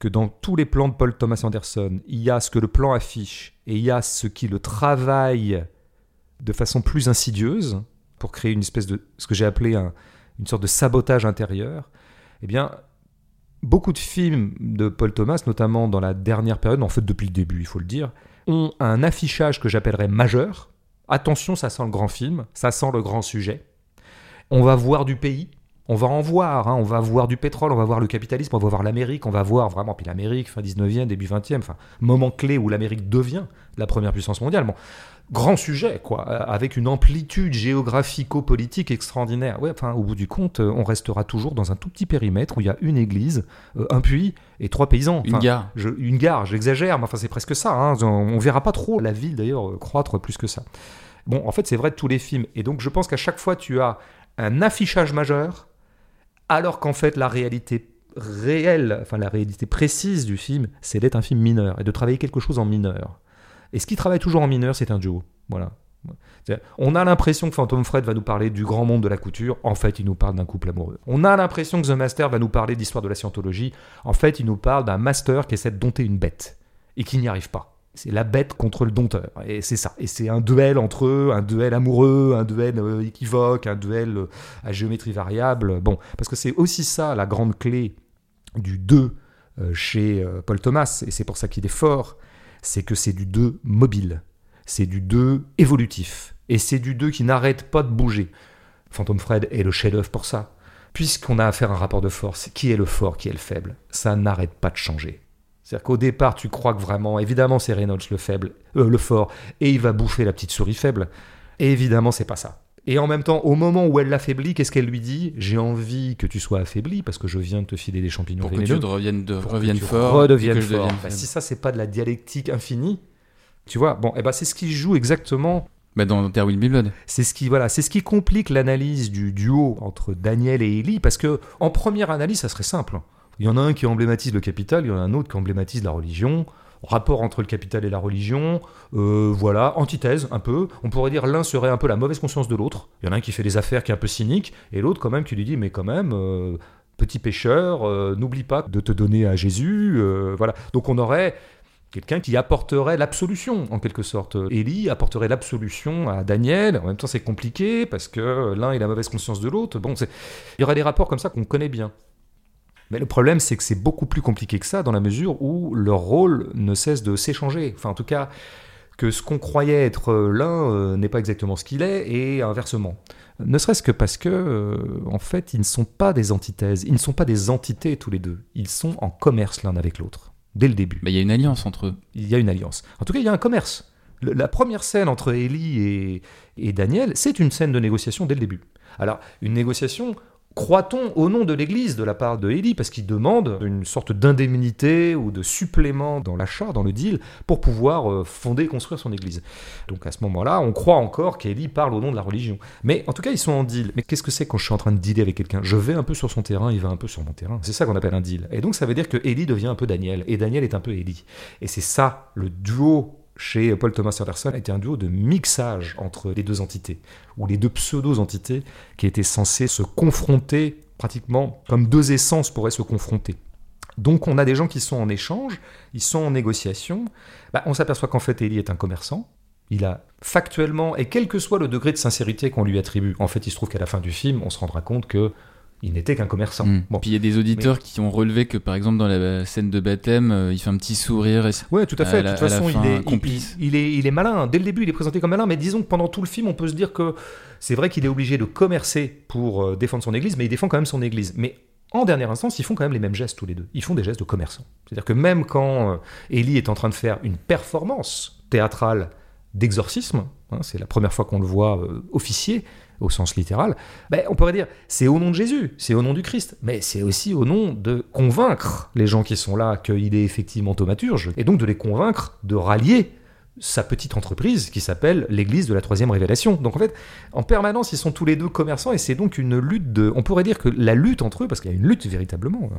que dans tous les plans de Paul Thomas Anderson, il y a ce que le plan affiche et il y a ce qui le travaille de façon plus insidieuse pour créer une espèce de ce que j'ai appelé une sorte de sabotage intérieur. Eh bien, beaucoup de films de Paul Thomas, notamment dans la dernière période, en fait depuis le début, il faut le dire, ont un affichage que j'appellerais majeur. Attention, ça sent le grand film, ça sent le grand sujet. On va voir du pays, on va en voir, hein. on va voir du pétrole, on va voir le capitalisme, on va voir l'Amérique, on va voir vraiment, puis l'Amérique, fin 19e, début 20e, enfin, moment clé où l'Amérique devient la première puissance mondiale. Grand sujet, quoi, euh, avec une amplitude géographico-politique extraordinaire. Ouais, enfin, au bout du compte, euh, on restera toujours dans un tout petit périmètre où il y a une église, euh, un puits et trois paysans. une gare. une gare, j'exagère, mais enfin, c'est presque ça. Hein. On, verra pas trop la ville, d'ailleurs, croître plus que ça. Bon, en fait, c'est vrai de tous les films. Et donc, je pense qu'à chaque fois, tu as un affichage majeur alors qu'en fait la réalité réelle, enfin la réalité précise du film, c'est d'être un film mineur et de travailler quelque chose en mineur. Et ce qui travaille toujours en mineur, c'est un duo. Voilà. On a l'impression que Phantom Fred va nous parler du grand monde de la couture. En fait, il nous parle d'un couple amoureux. On a l'impression que The Master va nous parler d'histoire de la scientologie. En fait, il nous parle d'un master qui essaie de dompter une bête et qui n'y arrive pas. C'est la bête contre le dompteur. Et c'est ça. Et c'est un duel entre eux, un duel amoureux, un duel euh, équivoque, un duel euh, à géométrie variable. Bon, parce que c'est aussi ça la grande clé du 2 euh, chez Paul Thomas, et c'est pour ça qu'il est fort, c'est que c'est du 2 mobile. C'est du 2 évolutif. Et c'est du 2 qui n'arrête pas de bouger. Phantom Fred est le chef-d'œuvre pour ça. Puisqu'on a affaire à un rapport de force, qui est le fort, qui est le faible Ça n'arrête pas de changer. C'est-à-dire qu'au départ, tu crois que vraiment, évidemment, c'est Reynolds le faible, euh, le fort, et il va bouffer la petite souris faible. Et évidemment, c'est pas ça. Et en même temps, au moment où elle l'affaiblit, qu'est-ce qu'elle lui dit? J'ai envie que tu sois affaibli parce que je viens de te filer des champignons Pour que tu vénéneux. te reviennes, de, Pour que tu fort. redeviennes et que je fort. Bah, si ça, c'est pas de la dialectique infinie, tu vois, bon, et ben c'est ce qui joue exactement Bah, dans There Will Be Blood. c'est ce qui voilà, c'est ce qui complique l'analyse du duo entre Daniel et Ellie parce que en première analyse, ça serait simple. Il y en a un qui emblématise le capital, il y en a un autre qui emblématise la religion. Rapport entre le capital et la religion, euh, voilà, antithèse un peu. On pourrait dire l'un serait un peu la mauvaise conscience de l'autre. Il y en a un qui fait des affaires qui est un peu cynique, et l'autre quand même qui lui dit mais quand même, euh, petit pécheur, euh, n'oublie pas de te donner à Jésus. voilà. Donc on aurait quelqu'un qui apporterait l'absolution, en quelque sorte. Élie apporterait l'absolution à Daniel. En même temps, c'est compliqué parce que l'un est la mauvaise conscience de l'autre. Bon, il y aurait des rapports comme ça qu'on connaît bien. Mais le problème, c'est que c'est beaucoup plus compliqué que ça dans la mesure où leur rôle ne cesse de s'échanger. Enfin, en tout cas, que ce qu'on croyait être l'un euh, n'est pas exactement ce qu'il est, et inversement. Ne serait-ce que parce que, euh, en fait, ils ne sont pas des antithèses, ils ne sont pas des entités tous les deux. Ils sont en commerce l'un avec l'autre, dès le début Bah, Il y a une alliance entre eux. il y a une alliance. En tout cas, il y a un commerce. Le- la première scène entre Ellie et, et Daniel, c'est une scène de négociation dès le début. Alors, une négociation, croit-on, au nom de l'Église de la part de Ellie, parce qu'il demande une sorte d'indemnité ou de supplément dans l'achat, dans le deal, pour pouvoir euh, fonder et construire son Église? Donc à ce moment-là, on croit encore qu'Ellie parle au nom de la religion. Mais en tout cas, ils sont en deal. Mais qu'est-ce que c'est quand je suis en train de dealer avec quelqu'un? Je vais un peu sur son terrain, il va un peu sur mon terrain. C'est ça qu'on appelle un deal. Et donc ça veut dire que Ellie devient un peu Daniel, et Daniel est un peu Ellie. Et c'est ça, le duo chez Paul Thomas Anderson était un duo de mixage entre les deux entités, ou les deux pseudo-entités qui étaient censées se confronter pratiquement comme deux essences pourraient se confronter. Donc on a des gens qui sont en échange, ils sont en négociation. Bah, on s'aperçoit qu'en fait Ellie est un commerçant. Il a factuellement, et quel que soit le degré de sincérité qu'on lui attribue, en fait il se trouve qu'à la fin du film, on se rendra compte que il n'était qu'un commerçant. Mm. Bon. Puis il y a des auditeurs qui ont relevé que par exemple dans la scène de baptême, euh, il fait un petit sourire. Et... Ouais, tout à fait. à De toute façon, fin, il, est, complice. il, il est, il est malin. Dès le début, il est présenté comme malin. Mais disons que pendant tout le film, on peut se dire que c'est vrai qu'il est obligé de commercer pour euh, défendre son église, mais il défend quand même son église. Mais en dernière instance, ils font quand même les mêmes gestes tous les deux. Ils font des gestes de commerçants. C'est-à-dire que même quand euh, Ellie est en train de faire une performance théâtrale d'exorcisme, hein, c'est la première fois qu'on le voit euh, officier au sens littéral, ben, on pourrait dire c'est au nom de Jésus, c'est au nom du Christ, mais c'est aussi au nom de convaincre les gens qui sont là qu'il est effectivement thaumaturge, et donc de les convaincre de rallier sa petite entreprise qui s'appelle l'Église de la Troisième Révélation. Donc en fait, en permanence, ils sont tous les deux commerçants, et c'est donc une lutte de... On pourrait dire que la lutte entre eux, parce qu'il y a une lutte véritablement, euh,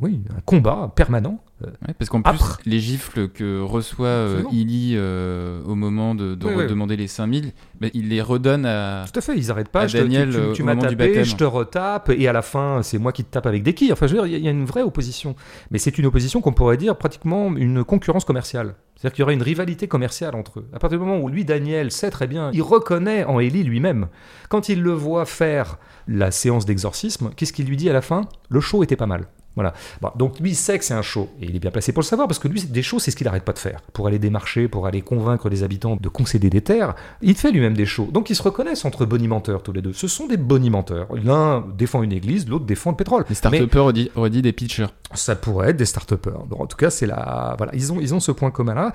oui, un combat permanent, euh, Ouais, parce qu'en plus, les gifles que reçoit euh. Illy euh, au moment de, de Oui, oui. redemander les 5000, bah, il les redonne à. Tout à fait, ils arrêtent pas. je te- Daniel, tu, euh, tu au m'as tapé, je te retape, et à la fin, c'est moi qui te tape avec des quilles. Enfin, je veux dire, il y y, a une vraie opposition. Mais c'est une opposition qu'on pourrait dire pratiquement une concurrence commerciale. C'est-à-dire qu'il y aurait une rivalité commerciale entre eux. À partir du moment où lui, Daniel, sait très bien, il reconnaît en Élie lui-même. Quand il le voit faire la séance d'exorcisme, qu'est-ce qu'il lui dit à la fin? Le show était pas mal. Voilà. Bon, donc lui il sait que c'est un show et il est bien placé pour le savoir parce que lui des shows c'est ce qu'il arrête pas de faire pour aller démarcher, pour aller convaincre les habitants de concéder des terres. Il fait lui-même des shows. Donc ils se reconnaissent entre bonimenteurs tous les deux. Ce sont des bonimenteurs. L'un défend une église, l'autre défend le pétrole. Les start-upers auraient dit, auraient dit des pitchers. Ça pourrait être des start-upers. En tout cas, c'est la voilà, ils ont ils ont ce point commun là.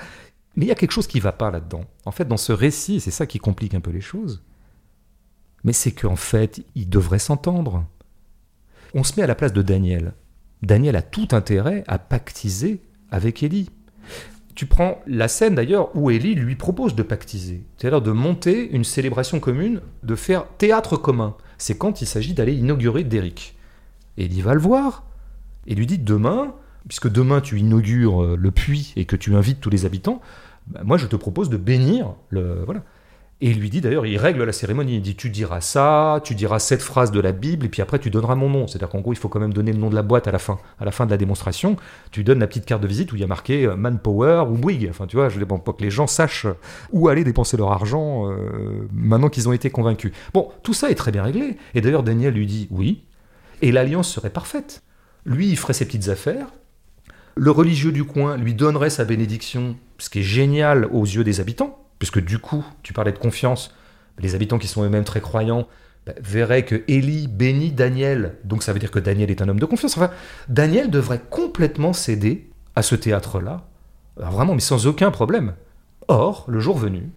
Mais il y a quelque chose qui va pas là-dedans. En fait, dans ce récit, c'est ça qui complique un peu les choses. Mais c'est qu'en fait, ils devraient s'entendre. On se met à la place de Daniel. Daniel a tout intérêt à pactiser avec Ellie. Tu prends la scène d'ailleurs où Ellie lui propose de pactiser, c'est-à-dire de monter une célébration commune, de faire théâtre commun. C'est quand il s'agit d'aller inaugurer Derrick. Ellie va le voir et lui dit demain, puisque demain tu inaugures euh, le puits et que tu invites tous les habitants, bah, moi je te propose de bénir le voilà. Et il lui dit d'ailleurs, il règle la cérémonie. Il dit Tu diras ça, tu diras cette phrase de la Bible, et puis après tu donneras mon nom. C'est-à-dire qu'en gros, il faut quand même donner le nom de la boîte à la fin. À la fin de la démonstration, tu donnes la petite carte de visite où il y a marqué euh, Manpower ou Bouygues. Enfin, tu vois, je ne pas que les gens sachent où aller dépenser leur argent euh, maintenant qu'ils ont été convaincus. Bon, tout ça est très bien réglé. Et d'ailleurs, Daniel lui dit Oui. Et l'alliance serait parfaite. Lui, il ferait ses petites affaires. Le religieux du coin lui donnerait sa bénédiction, ce qui est génial aux yeux des habitants puisque du coup, tu parlais de confiance, les habitants qui sont eux-mêmes très croyants bah, verraient que Élie bénit Daniel, donc ça veut dire que Daniel est un homme de confiance. Enfin, Daniel devrait complètement céder à ce théâtre-là, vraiment, mais sans aucun problème. Or, le jour venu,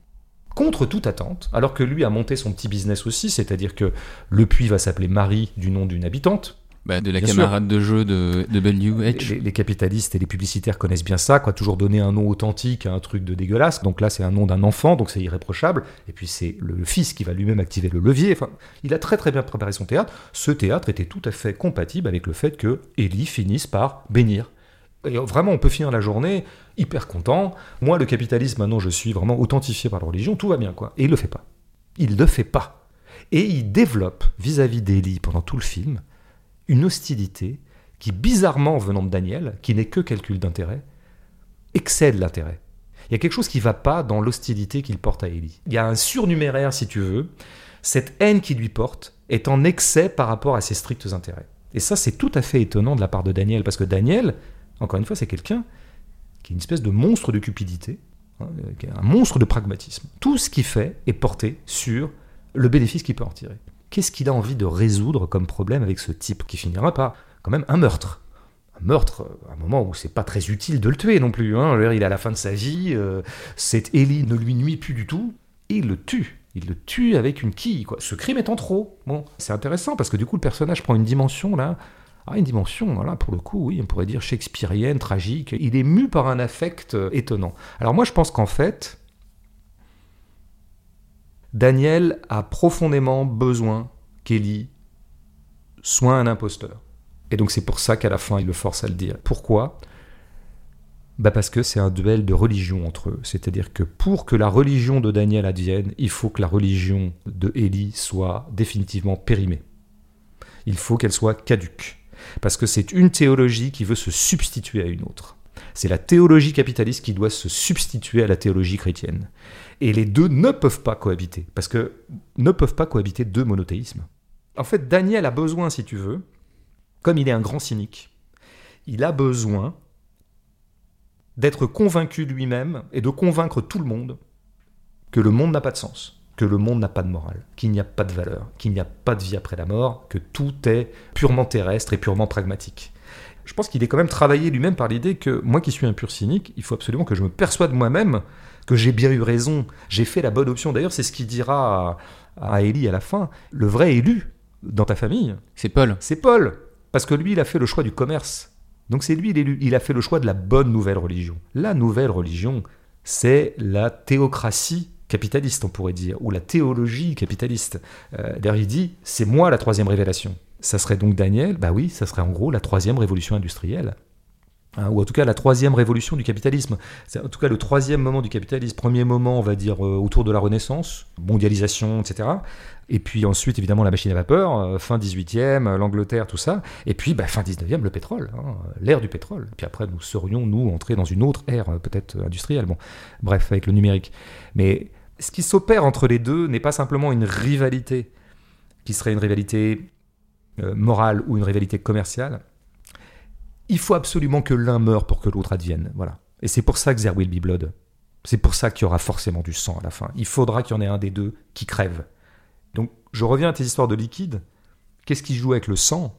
contre toute attente, alors que lui a monté son petit business aussi, c'est-à-dire que le puits va s'appeler Marie du nom d'une habitante, bah, de la camarade de jeu de, de Les, les, capitalistes et les publicitaires connaissent bien ça, quoi. Toujours donner un nom authentique à un truc de dégueulasse. Donc là, c'est un nom d'un enfant, donc c'est irréprochable. Et puis c'est le, fils qui va lui-même activer le levier. Enfin, il a très très bien préparé son théâtre. Ce théâtre était tout à fait compatible avec le fait que Élie finisse par bénir. Et vraiment, on peut finir la journée hyper content. Moi, le capitalisme, maintenant, je suis vraiment authentifié par la religion. Tout va bien, quoi. Et il le fait pas. Il le fait pas. Et il développe vis-à-vis d'Élie pendant tout le film une hostilité qui, bizarrement venant de Daniel, qui n'est que calcul d'intérêt, excède l'intérêt. Il y a quelque chose qui ne va pas dans l'hostilité qu'il porte à Élie. Il y a un surnuméraire, si tu veux. Cette haine qu'il lui porte est en excès par rapport à ses stricts intérêts. Et ça, c'est tout à fait étonnant de la part de Daniel, parce que Daniel, encore une fois, c'est quelqu'un qui est une espèce de monstre de cupidité, hein, un monstre de pragmatisme. Tout ce qu'il fait est porté sur le bénéfice qu'il peut en tirer qu'est-ce qu'il a envie de résoudre comme problème avec ce type qui finira par quand même un meurtre? Un meurtre à un moment où c'est pas très utile de le tuer non plus. Hein. Il est à la fin de sa vie, euh, cette Ellie ne lui nuit plus du tout, et il le tue. Il le tue avec une quille. Ce crime étant trop. Bon, c'est intéressant parce que du coup le personnage prend une dimension là, ah, une dimension, voilà, pour le coup, oui, on pourrait dire shakespearienne, tragique. Il est mu par un affect euh, étonnant. Alors moi je pense qu'en fait, Daniel a profondément besoin qu'Elie soit un imposteur. Et donc c'est pour ça qu'à la fin, il le force à le dire. Pourquoi? Bah Parce que c'est un duel de religion entre eux. C'est-à-dire que pour que la religion de Daniel advienne, il faut que la religion de Élie soit définitivement périmée. Il faut qu'elle soit caduque. Parce que c'est une théologie qui veut se substituer à une autre. C'est la théologie capitaliste qui doit se substituer à la théologie chrétienne. Et les deux ne peuvent pas cohabiter, parce que ne peuvent pas cohabiter deux monothéismes. En fait, Daniel a besoin, si tu veux, comme il est un grand cynique, il a besoin d'être convaincu lui-même et de convaincre tout le monde que le monde n'a pas de sens, que le monde n'a pas de morale, qu'il n'y a pas de valeur, qu'il n'y a pas de vie après la mort, que tout est purement terrestre et purement pragmatique je pense qu'il est quand même travaillé lui-même par l'idée que moi qui suis un pur cynique, il faut absolument que je me persuade moi-même que j'ai bien eu raison, j'ai fait la bonne option. D'ailleurs, c'est ce qu'il dira à, à Élie à la fin. Le vrai élu dans ta famille, c'est Paul. C'est Paul. Parce que lui, il a fait le choix du commerce. Donc c'est lui l'élu. Il a fait le choix de la bonne nouvelle religion. La nouvelle religion, c'est la théocratie capitaliste, on pourrait dire, ou la théologie capitaliste. Euh, D'ailleurs, il dit, c'est moi la troisième révélation ça serait donc Daniel, bah oui, ça serait en gros la troisième révolution industrielle. Hein, ou en tout cas la troisième révolution du capitalisme. C'est en tout cas le troisième moment du capitalisme. Premier moment, on va dire, euh, autour de la Renaissance, mondialisation, etc. Et puis ensuite, évidemment, la machine à vapeur, euh, fin 18e, euh, l'Angleterre, tout ça. Et puis, bah, fin 19e, le pétrole, hein, l'ère du pétrole. Puis après, nous serions, nous, entrés dans une autre ère, peut-être industrielle. Bon, bref, avec le numérique. Mais ce qui s'opère entre les deux n'est pas simplement une rivalité, qui serait une rivalité morale ou une rivalité commerciale, il faut absolument que l'un meure pour que l'autre advienne. Voilà. Et c'est pour ça que there will be blood. C'est pour ça qu'il y aura forcément du sang à la fin. Il faudra qu'il y en ait un des deux qui crève. Donc, je reviens à tes histoires de liquide. Qu'est-ce qui joue avec le sang?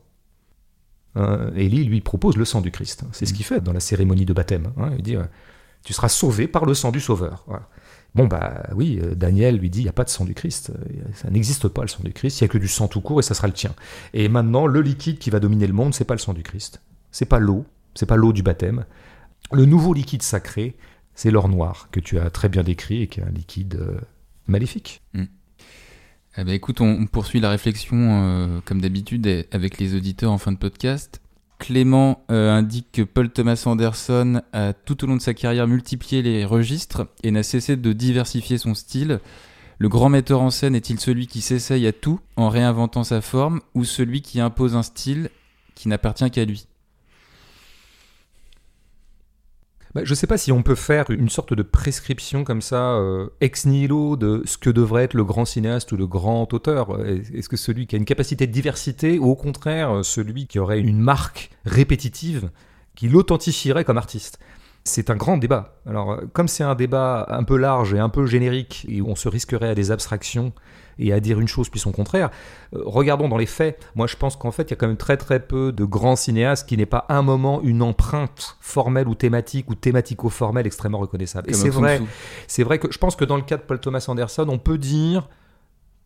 Euh, Élie lui propose le sang du Christ. C'est ce qu'il fait dans la cérémonie de baptême. Hein. Il dit euh, Tu seras sauvé par le sang du Sauveur. Voilà. Bon, bah oui, euh, Daniel lui dit, il n'y a pas de sang du Christ, euh, ça n'existe pas le sang du Christ, il n'y a que du sang tout court et ça sera le tien. Et maintenant, le liquide qui va dominer le monde, c'est pas le sang du Christ, c'est pas l'eau, c'est pas l'eau du baptême. Le nouveau liquide sacré, c'est l'or noir, que tu as très bien décrit et qui est un liquide euh, maléfique. Mm. Eh ben, écoute, on, poursuit la réflexion comme d'habitude avec les auditeurs en fin de podcast. Clément euh, indique que Paul Thomas Anderson a tout au long de sa carrière multiplié les registres et n'a cessé de diversifier son style. Le grand metteur en scène est-il celui qui s'essaye à tout en réinventant sa forme ou celui qui impose un style qui n'appartient qu'à lui? Bah, je ne sais pas si on peut faire une sorte de prescription comme ça, euh, ex nihilo, de ce que devrait être le grand cinéaste ou le grand auteur. Est-ce que celui qui a une capacité de diversité, ou au contraire, celui qui aurait une marque répétitive, qui l'authentifierait comme artiste? C'est un grand débat. Alors, comme c'est un débat un peu large et un peu générique, et où on se risquerait à des abstractions et à dire une chose puis son contraire, euh, regardons dans les faits. Moi, je pense qu'en fait, il y a quand même très très peu de grands cinéastes qui n'aient pas un moment une empreinte formelle ou thématique ou thématico-formelle extrêmement reconnaissable. et c'est vrai, c'est vrai que je pense que dans le cas de Paul Thomas Anderson, on peut dire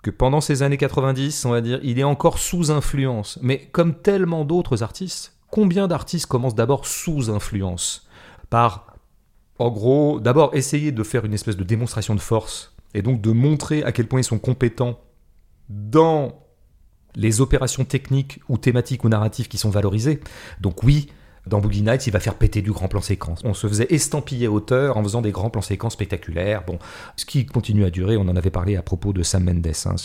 que pendant ces années 90, on va dire, il est encore sous influence. Mais comme tellement d'autres artistes, combien d'artistes commencent d'abord sous influence? Par, en gros, d'abord essayer de faire une espèce de démonstration de force et donc de montrer à quel point ils sont compétents dans les opérations techniques ou thématiques ou narratives qui sont valorisées. Donc oui, dans Boogie Nights, il va faire péter du grand plan séquence. On se faisait estampiller auteur en faisant des grands plans séquences spectaculaires. Bon, ce qui continue à durer, on en avait parlé à propos de Sam Mendes. Hein.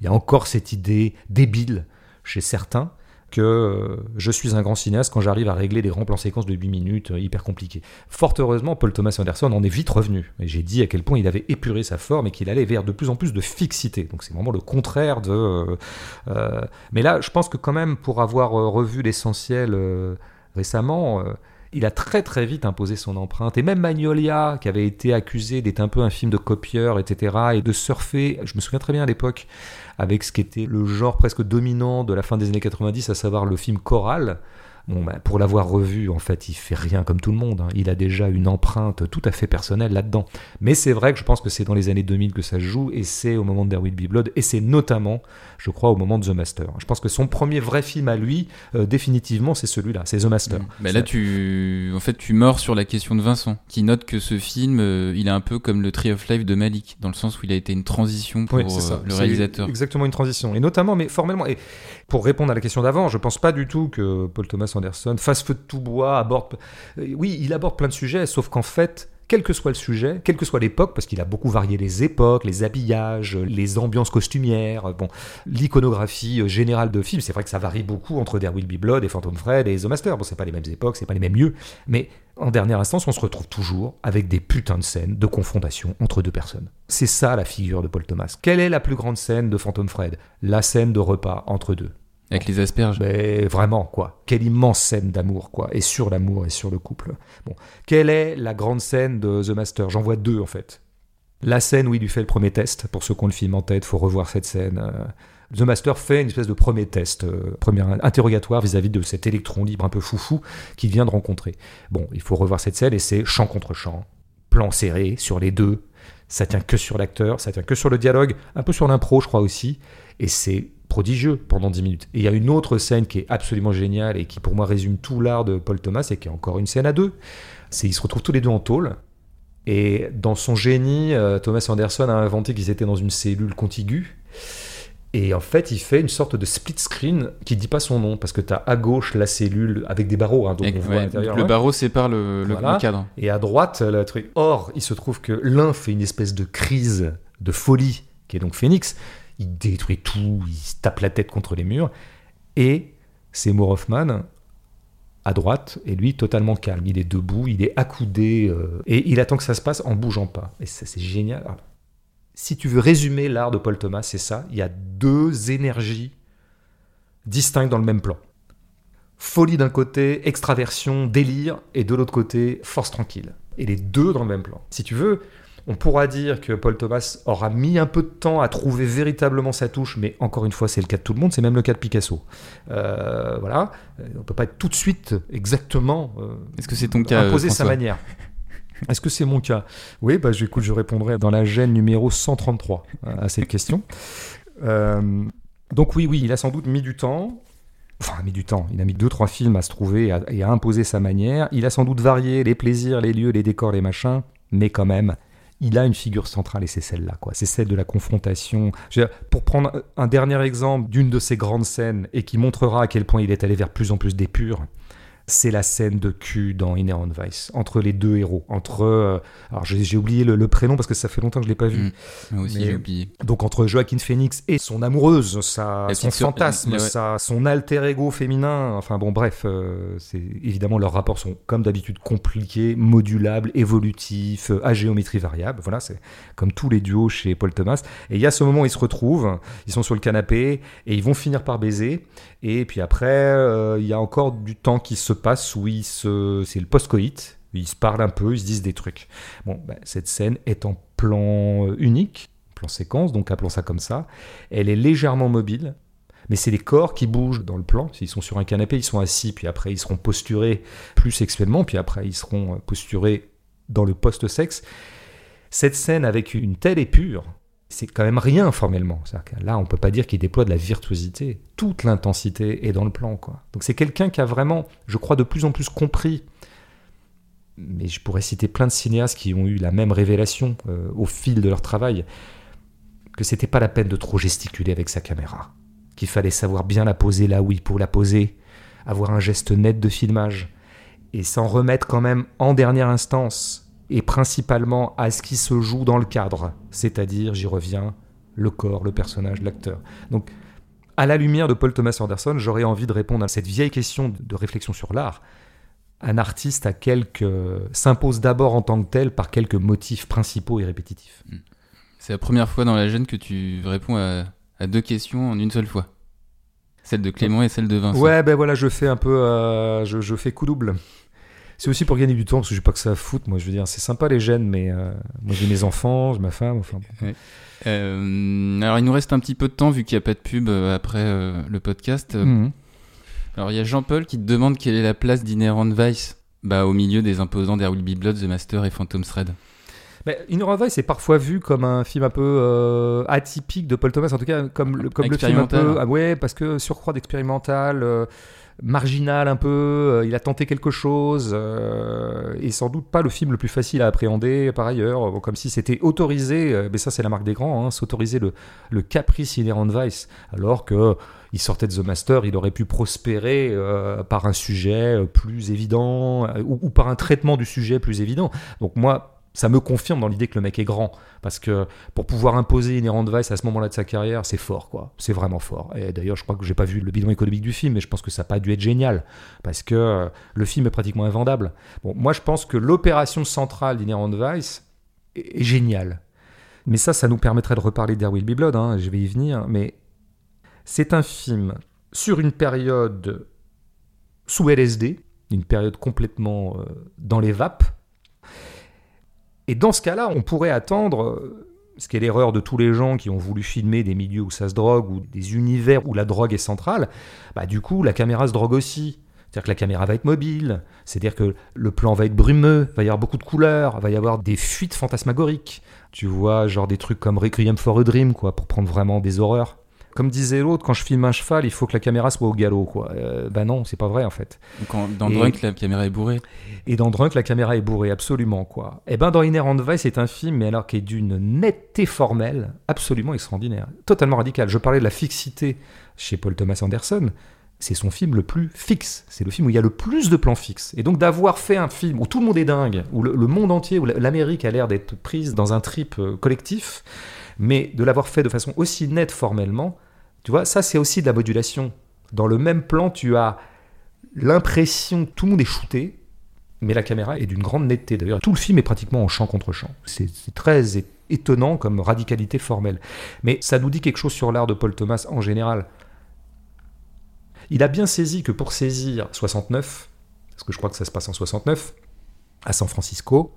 Il y a encore cette idée débile chez certains que euh, je suis un grand cinéaste quand j'arrive à régler des grands plans séquences de 8 minutes euh, hyper compliqués. Fort heureusement, Paul Thomas Anderson en est vite revenu. Et j'ai dit à quel point il avait épuré sa forme et qu'il allait vers de plus en plus de fixité. Donc c'est vraiment le contraire de... Euh, mais là, je pense que quand même, pour avoir revu l'essentiel récemment il a très très vite imposé son empreinte. Et même Magnolia, qui avait été accusé d'être un peu un film de copieur, etc., et de surfer, je me souviens très bien à l'époque, avec ce qui était le genre presque dominant de la fin des années 90, à savoir le film choral. Bon, ben, pour l'avoir revu, en fait, il fait rien comme tout le monde. Hein. Il a déjà une empreinte tout à fait personnelle là-dedans. Mais c'est vrai que je pense que c'est dans les années 2000 que ça se joue, et c'est au moment de There Will Be Blood, et c'est notamment, je crois, au moment de The Master. Je pense que son premier vrai film à lui, euh, définitivement, c'est celui-là, c'est The Master. Mmh. bah là, tu, en fait, tu mords sur la question de Vincent, qui note que ce film, euh, il est un peu comme le Tree of Life de Malik, dans le sens où il a été une transition pour euh, le réalisateur. Exactement une transition, et notamment, mais formellement. Et pour répondre à la question d'avant, je pense pas du tout que Paul Thomas Anderson fasse feu de tout bois, aborde. Euh, oui, il aborde plein de sujets, sauf qu'en fait, quel que soit le sujet, quelle que soit l'époque, parce qu'il a beaucoup varié les époques, les habillages, les ambiances costumières, bon, l'iconographie euh, générale de films, c'est vrai que ça varie beaucoup entre There Will Be Blood et Phantom Fred et The Master. Bon, c'est pas les mêmes époques, c'est pas les mêmes lieux, mais en dernière instance, on se retrouve toujours avec des putains de scènes de confrontation entre deux personnes. C'est ça la figure de Paul Thomas. Quelle est la plus grande scène de Phantom Fred? La scène de repas entre deux. Avec les asperges. Mais vraiment, quoi. Quelle immense scène d'amour, quoi. Et sur l'amour et sur le couple. Bon. Quelle est la grande scène de The Master? J'en vois deux, en fait. La scène où il lui fait le premier test. Pour ceux qui ont le film en tête, faut revoir cette scène. Euh. The Master fait une espèce de premier test, euh, premier interrogatoire vis-à-vis de cet électron libre un peu foufou qu'il vient de rencontrer. Bon, il faut revoir cette scène et c'est champ contre champ, plan serré sur les deux. Ça tient que sur l'acteur, ça tient que sur le dialogue, un peu sur l'impro, je crois aussi. Et c'est prodigieux pendant 10 minutes. Et il y a une autre scène qui est absolument géniale et qui pour moi résume tout l'art de Paul Thomas et qui est encore une scène à deux. C'est ils se retrouvent tous les deux en tôle. Et dans son génie, euh, Thomas Anderson a inventé qu'ils étaient dans une cellule contiguë. Et en fait, il fait une sorte de split screen qui dit pas son nom parce que tu as à gauche la cellule avec des barreaux. Hein, donc le barreau sépare le, le, cadre. Et à droite, le truc. Or, il se trouve que l'un fait une espèce de crise de folie, qui est donc Phoenix, il détruit tout, il se tape la tête contre les murs. Et c'est Hoffman à droite, et lui totalement calme. Il est debout, il est accoudé, euh, et il attend que ça se passe en bougeant pas. Et c'est génial. si tu veux résumer l'art de Paul Thomas, c'est ça. Il y a deux énergies distinctes dans le même plan. Folie d'un côté, extraversion, délire, et de l'autre côté, force tranquille. Et les deux dans le même plan. Si tu veux, on pourra dire que Paul Thomas aura mis un peu de temps à trouver véritablement sa touche, mais encore une fois, c'est le cas de tout le monde, c'est même le cas de Picasso. Euh, voilà, euh, on peut pas être tout de suite exactement. Euh, Est-ce que c'est ton cas Imposer sa manière. Est-ce que c'est mon cas? Oui, bah, écoute, je répondrai dans la gêne numéro 133 à cette question. donc oui, oui, il a sans doute mis du temps. Enfin, mis du temps. Il a mis deux, trois films à se trouver et à imposer sa manière. Il a sans doute varié les plaisirs, les lieux, les décors, les machins, mais quand même, il a une figure centrale et c'est celle-là, quoi. C'est celle de la confrontation. pour prendre un dernier exemple d'une de ces grandes scènes et qui montrera à quel point il est allé vers plus en plus d'épure, c'est la scène de cul dans Inherent Vice, entre les deux héros. Entre, euh, alors j'ai oublié le, le prénom parce que ça fait longtemps que je l'ai pas vu. Mm. Moi aussi, j'ai oublié. Donc entre Joaquin Phoenix et son amoureuse, sa, son fantasme, sa- son alter ego féminin, enfin bon bref, euh, c'est évidemment leurs rapports sont comme d'habitude compliqués, modulables, évolutifs, euh, à géométrie variable. Voilà, c'est comme tous les duos chez Paul Thomas. Et il y a ce moment où ils se retrouvent, ils sont sur le canapé et ils vont finir par baiser. Et puis après, euh, il y a encore du temps qui se passe où ils se, c'est le post-coït. Ils se parlent un peu, ils se disent des trucs. Bon, ben, cette scène est en plan euh, unique, plan séquence, donc appelons ça comme ça. Elle est légèrement mobile, mais c'est les corps qui bougent dans le plan. S'ils sont sur un canapé, ils sont assis, puis après ils seront posturés plus sexuellement, puis après ils seront euh, posturés dans le post-sexe. Cette scène avec une telle épure, c'est quand même rien formellement. Là, on peut pas dire qu'il déploie de la virtuosité. Toute l'intensité est dans le plan, quoi. Donc c'est quelqu'un qui a vraiment, je crois, de plus en plus compris. Mais je pourrais citer plein de cinéastes qui ont eu la même révélation euh, au fil de leur travail, que c'était pas la peine de trop gesticuler avec sa caméra, qu'il fallait savoir bien la poser là où il faut la poser, avoir un geste net de filmage, et s'en remettre quand même en dernière instance, et principalement à ce qui se joue dans le cadre, c'est-à-dire, j'y reviens, le corps, le personnage, l'acteur. Donc, à la lumière de Paul Thomas Anderson, j'aurais envie de répondre à cette vieille question de réflexion sur l'art. Un artiste s'impose d'abord en tant que tel par quelques motifs principaux et répétitifs. C'est la première fois dans la gêne que tu réponds à, à deux questions en une seule fois. Celle de Clément et celle de Vincent. Ouais, ben voilà, je fais un peu, euh, je, je fais coup double. C'est aussi pour gagner du temps parce que j'ai pas que ça à foutre. Moi, je veux dire, c'est sympa les gènes, mais euh, moi j'ai mes enfants, j'ai ma femme. Enfin, bon. Euh, alors il nous reste un petit peu de temps vu qu'il n'y a pas de pub euh, après euh, le podcast. Mhm. Alors il y a Jean-Paul qui te demande quelle est la place d'Inherent Vice bah, au milieu des imposants There Will Be Blood, The Master et Phantom Thread. Mais Inner Vice est parfois vu comme un film un peu euh, atypique de Paul Thomas, en tout cas comme, le- comme le film un peu, ah ouais, parce que surcroît d'expérimental, euh, marginal un peu, euh, il a tenté quelque chose, euh, et sans doute pas le film le plus facile à appréhender par ailleurs, comme si c'était autorisé, euh, mais ça c'est la marque des grands, hein, s'autoriser le, caprice Inherent Vice, alors que il sortait de The Master, il aurait pu prospérer par un sujet plus évident, ou, ou par un traitement du sujet plus évident. Donc moi, ça me confirme dans l'idée que le mec est grand. Parce que pour pouvoir imposer Inherent Vice à ce moment-là de sa carrière, c'est fort, quoi. C'est vraiment fort. Et d'ailleurs, je crois que j'ai pas vu le bilan économique du film, mais je pense que ça n'a pas dû être génial. Parce que euh, le film est pratiquement invendable. Bon, moi, je pense que l'opération centrale d'Inherent Vice est, est géniale. Mais ça, ça nous permettrait de reparler d'Air Will Be Blood, hein, je vais y venir. Mais c'est un film sur une période sous LSD, une période complètement euh, dans les vapes. Et dans ce cas-là, on pourrait attendre, euh, ce qui est l'erreur de tous les gens qui ont voulu filmer des milieux où ça se drogue ou des univers où la drogue est centrale, bah du coup la caméra se drogue aussi. C'est-à-dire que la caméra va être mobile, c'est-à-dire que le plan va être brumeux, va y avoir beaucoup de couleurs, va y avoir des fuites fantasmagoriques. Tu vois, genre des trucs comme Requiem for a Dream, quoi, pour prendre vraiment des horreurs. Comme disait l'autre, quand je filme un cheval, il faut que la caméra soit au galop, quoi. Euh, bah non, c'est pas vrai en fait. Dans Et- Drunk, la caméra est bourrée. Et dans Drunk, la caméra est bourrée, absolument, quoi. Et ben dans Inherent Vice, c'est un film, mais alors qui est d'une netteté formelle absolument extraordinaire, totalement radical. Je parlais de la fixité chez Paul Thomas Anderson. C'est son film le plus fixe. C'est le film où il y a le plus de plans fixes. Et donc d'avoir fait un film où tout le monde est dingue, où le, le monde entier, où l'Amérique a l'air d'être prise dans un trip euh, collectif, mais de l'avoir fait de façon aussi nette formellement, tu vois, ça c'est aussi de la modulation. Dans le même plan, tu as l'impression que tout le monde est shooté, mais la caméra est d'une grande netteté. D'ailleurs, tout le film est pratiquement en champ contre champ. C'est très étonnant comme radicalité formelle. Mais ça nous dit quelque chose sur l'art de Paul Thomas en général. Il a bien saisi que pour saisir 69, parce que je crois que ça se passe en 69, à San Francisco,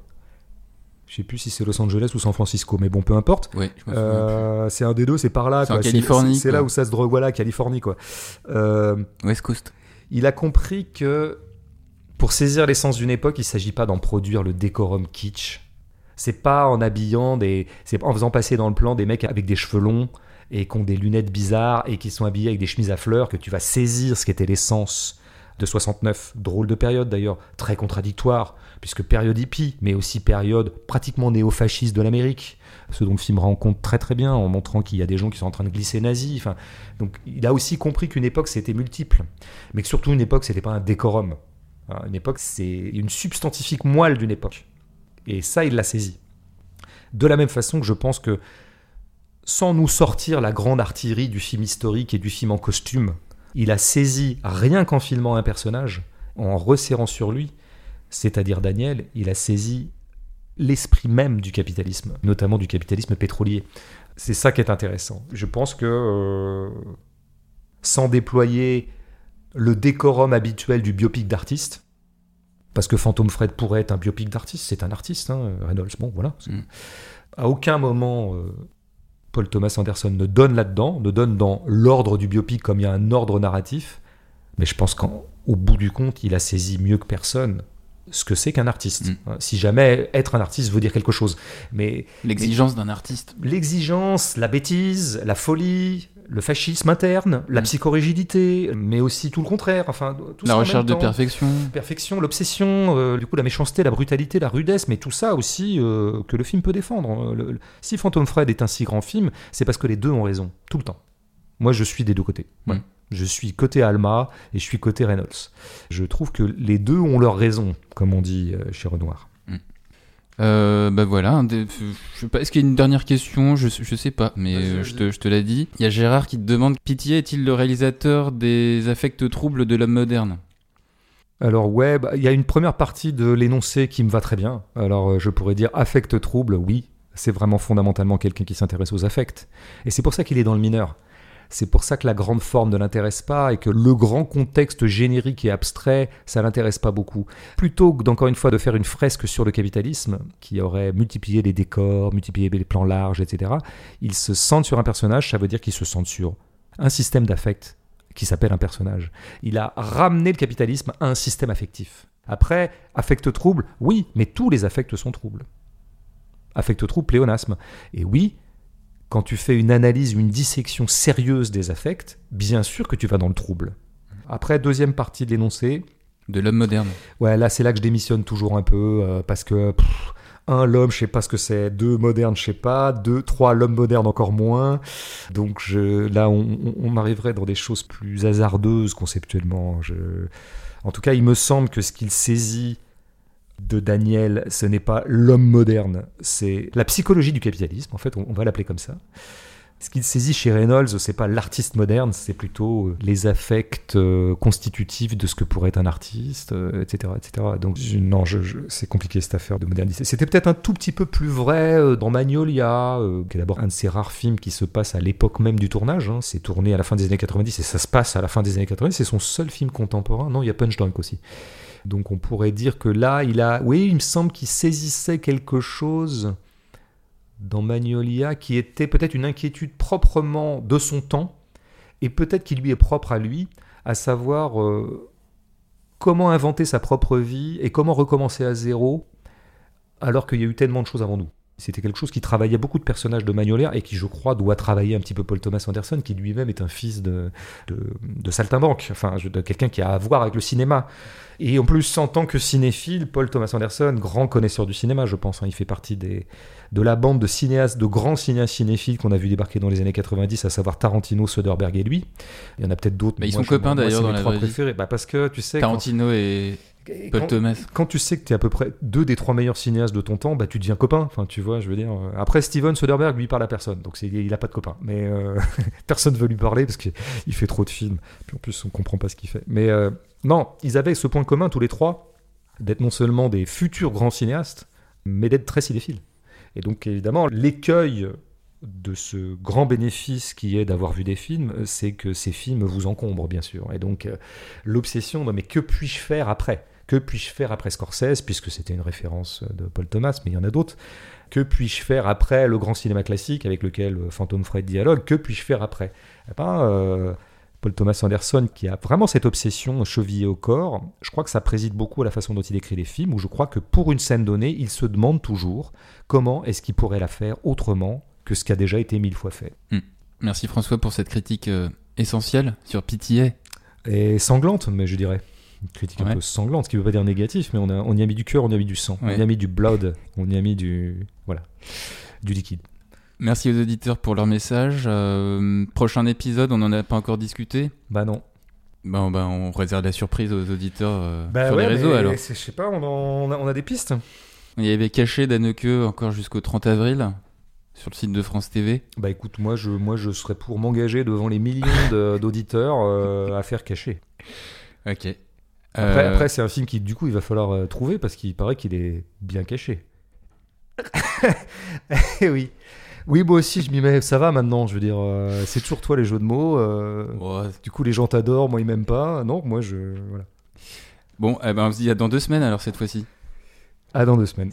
je sais plus si c'est Los Angeles ou San Francisco, mais bon, peu importe. Souviens Euh, c'est un des deux, c'est par là. C'est. Californie, là où ça se drogue, voilà, Californie, quoi. Euh. West Coast. il a compris que pour saisir l'essence d'une époque, il ne s'agit pas d'en produire le décorum kitsch. C'est pas en habillant des, c'est pas en faisant passer dans le plan des mecs avec des cheveux longs et qui ont des lunettes bizarres et qui sont habillés avec des chemises à fleurs que tu vas saisir ce qu'était l'essence de 69. Drôle de période d'ailleurs, très contradictoire, puisque période hippie, mais aussi période pratiquement néo-fasciste de l'Amérique. Ce dont le film rend compte très très bien en montrant qu'il y a des gens qui sont en train de glisser nazis. Enfin, donc il a aussi compris qu'une époque c'était multiple, mais que surtout une époque c'était pas un décorum. Hein, Une époque, c'est une substantifique moelle d'une époque. Et ça, il l'a saisi. De la même façon que je pense que, sans nous sortir la grande artillerie du film historique et du film en costume, il a saisi, rien qu'en filmant un personnage, en resserrant sur lui, c'est-à-dire Daniel, il a saisi l'esprit même du capitalisme, notamment du capitalisme pétrolier. C'est ça qui est intéressant. Je pense que euh, sans déployer le décorum habituel du biopic d'artiste, parce que Phantom Fred pourrait être un biopic d'artiste, c'est un artiste, hein, Reynolds, bon voilà. Mm. À aucun moment, euh, Paul Thomas Anderson ne donne là-dedans, ne donne dans l'ordre du biopic comme il y a un ordre narratif, mais je pense qu'au bout du compte, il a saisi mieux que personne ce que c'est qu'un artiste. Mm. Hein, Si jamais être un artiste veut dire quelque chose. Mais L'exigence d'un artiste. l'exigence, la bêtise, la folie, le fascisme interne, la Mm. psychorigidité, mais aussi tout le contraire. Enfin, tout La recherche de perfection. perfection, l'obsession, euh, du coup la méchanceté, la brutalité, la rudesse, mais tout ça aussi euh, que le film peut défendre. Le- le- si Phantom Fred est un si grand film, c'est parce que les deux ont raison, tout le temps. Moi, je suis des deux côtés. Mm. Je suis côté Alma et je suis côté Reynolds. Je trouve que les deux ont leur raison, comme on dit euh, chez Renoir. Euh, bah voilà, un des- je sais pas, est-ce qu'il y a une dernière question? Je, je sais pas, mais euh, vas-y. je te, je te l'ai dit. Il y a Gérard qui te demande Pitié est-il le réalisateur des affects troubles de l'homme moderne? Alors ouais, bah, il y a une première partie de l'énoncé qui me va très bien. Alors euh, je pourrais dire affect trouble, oui, c'est vraiment fondamentalement quelqu'un qui s'intéresse aux affects. Et c'est pour ça qu'il est dans le mineur. C'est pour ça que la grande forme ne l'intéresse pas et que le grand contexte générique et abstrait, ça l'intéresse pas beaucoup. Plutôt que une fois de faire une fresque sur le capitalisme, qui aurait multiplié les décors, multiplié les plans larges, etc., il se centre sur un personnage, ça veut dire qu'il se centre sur un système d'affect qui s'appelle un personnage. Il a ramené le capitalisme à un système affectif. Après, affect trouble, oui, mais tous les affects sont troubles. Affect trouble, pléonasme. Et oui, quand tu fais une analyse, une dissection sérieuse des affects, bien sûr que tu vas dans le trouble. Après, deuxième partie de l'énoncé, De l'homme moderne. ouais, là c'est là que je démissionne toujours un peu, euh, parce que, pff, un, l'homme, je sais pas ce que c'est, deux, moderne, je sais pas, deux, trois, l'homme moderne encore moins. Donc je, là, on, on- on arriverait dans des choses plus hasardeuses conceptuellement. Je... En tout cas, il me semble que ce qu'il saisit de Daniel, ce n'est pas l'homme moderne, c'est la psychologie du capitalisme, en fait, on, va l'appeler comme ça. Ce qu'il saisit chez Reynolds, c'est pas l'artiste moderne, c'est plutôt euh, les affects euh, constitutifs de ce que pourrait être un artiste, euh, etc., etc. Donc non, c'est compliqué cette affaire de modernité. C'était peut-être un tout petit peu plus vrai dans Magnolia, qui est d'abord un de ces rares films qui se passe à l'époque même du tournage. hein. C'est tourné à la fin des années 90 et ça se passe à la fin des années 90. C'est son seul film contemporain. Non, il y a Punch Drunk aussi. Donc on pourrait dire que là, il a, oui, il me semble qu'il saisissait quelque chose dans Magnolia qui était peut-être une inquiétude proprement de son temps et peut-être qui lui est propre à lui, à savoir euh, comment inventer sa propre vie et comment recommencer à zéro alors qu'il y a eu tellement de choses avant nous. C'était quelque chose qui travaillait beaucoup de personnages de Magnolia et qui, je crois, doit travailler un petit peu Paul Thomas Anderson, qui lui-même est un fils de, de, de saltimbanque, enfin, de quelqu'un qui a à voir avec le cinéma. Et en plus, en tant que cinéphile, Paul Thomas Anderson, grand connaisseur du cinéma, je pense, hein, il fait partie des, de la bande de cinéastes, de grands cinéastes cinéphiles qu'on a vu débarquer dans les années 90, à savoir Tarantino, Soderbergh et lui. Il y en a peut-être d'autres. Bah, ils moi, sont copains, d'ailleurs, dans mes la trois préférés. Bah, parce que tu sais. quand- Tarantino et Paul quand- Thomas. quand tu sais que tu es à peu près deux des trois meilleurs cinéastes de ton temps, bah, tu deviens copain. Enfin, tu vois, je veux dire. euh, Après, Steven Soderbergh, lui, parle à personne. Donc, il a pas de copain. Mais euh, [laughs] personne veut lui parler parce qu'il fait trop de films. Puis en plus, on comprend pas ce qu'il fait. Mais euh, non, ils avaient ce point commun, tous les trois, d'être non seulement des futurs grands cinéastes, mais d'être très cinéphiles. Et donc, évidemment, l'écueil de ce grand bénéfice qui est d'avoir vu des films, c'est que ces films vous encombrent, bien sûr. Et donc, euh, l'obsession, mais que puis-je faire après? Que puis-je faire après Scorsese, puisque c'était une référence de Paul Thomas, mais il y en a d'autres Que puis-je faire après le grand cinéma classique avec lequel euh, Phantom Fred dialogue? Que puis-je faire après? Eh ben, euh, Paul Thomas Anderson, qui a vraiment cette obsession chevillée au corps, je crois que ça préside beaucoup à la façon dont il écrit les films, où je crois que pour une scène donnée, il se demande toujours comment est-ce qu'il pourrait la faire autrement que ce qui a déjà été mille fois fait. Merci François pour cette critique euh, essentielle sur PTA. Et sanglante, mais je dirais. Une critique un peu sanglante, ce qui ne veut pas dire négatif, mais on, a, on y a mis du cœur, on y a mis du sang, Ouais. on y a mis du blood, on y a mis du. Voilà. Du liquide. Merci aux auditeurs pour leur message. Euh, prochain épisode, on n'en a pas encore discuté? Bah non. Bon, bah, on réserve la surprise aux auditeurs euh, Bah sur ouais, les réseaux alors. Je sais pas, on, a, on a des pistes. Il y avait caché Danneke encore jusqu'au 30 avril sur le site de France TV. Bah écoute, moi je, moi je serais pour m'engager devant les millions d'auditeurs euh, à faire cacher. Ok. Après, Euh, après, c'est un film qui du coup il va falloir euh, trouver parce qu'il paraît qu'il est bien caché. [laughs] Eh oui. Oui, moi aussi je m'y mets, ça va maintenant, je veux dire, euh, c'est toujours toi les jeux de mots. euh, ouais. du coup les gens t'adorent, moi ils m'aiment pas. Non, moi je. Voilà. Bon, eh ben, on se dit à dans deux semaines alors cette fois-ci. À dans deux semaines.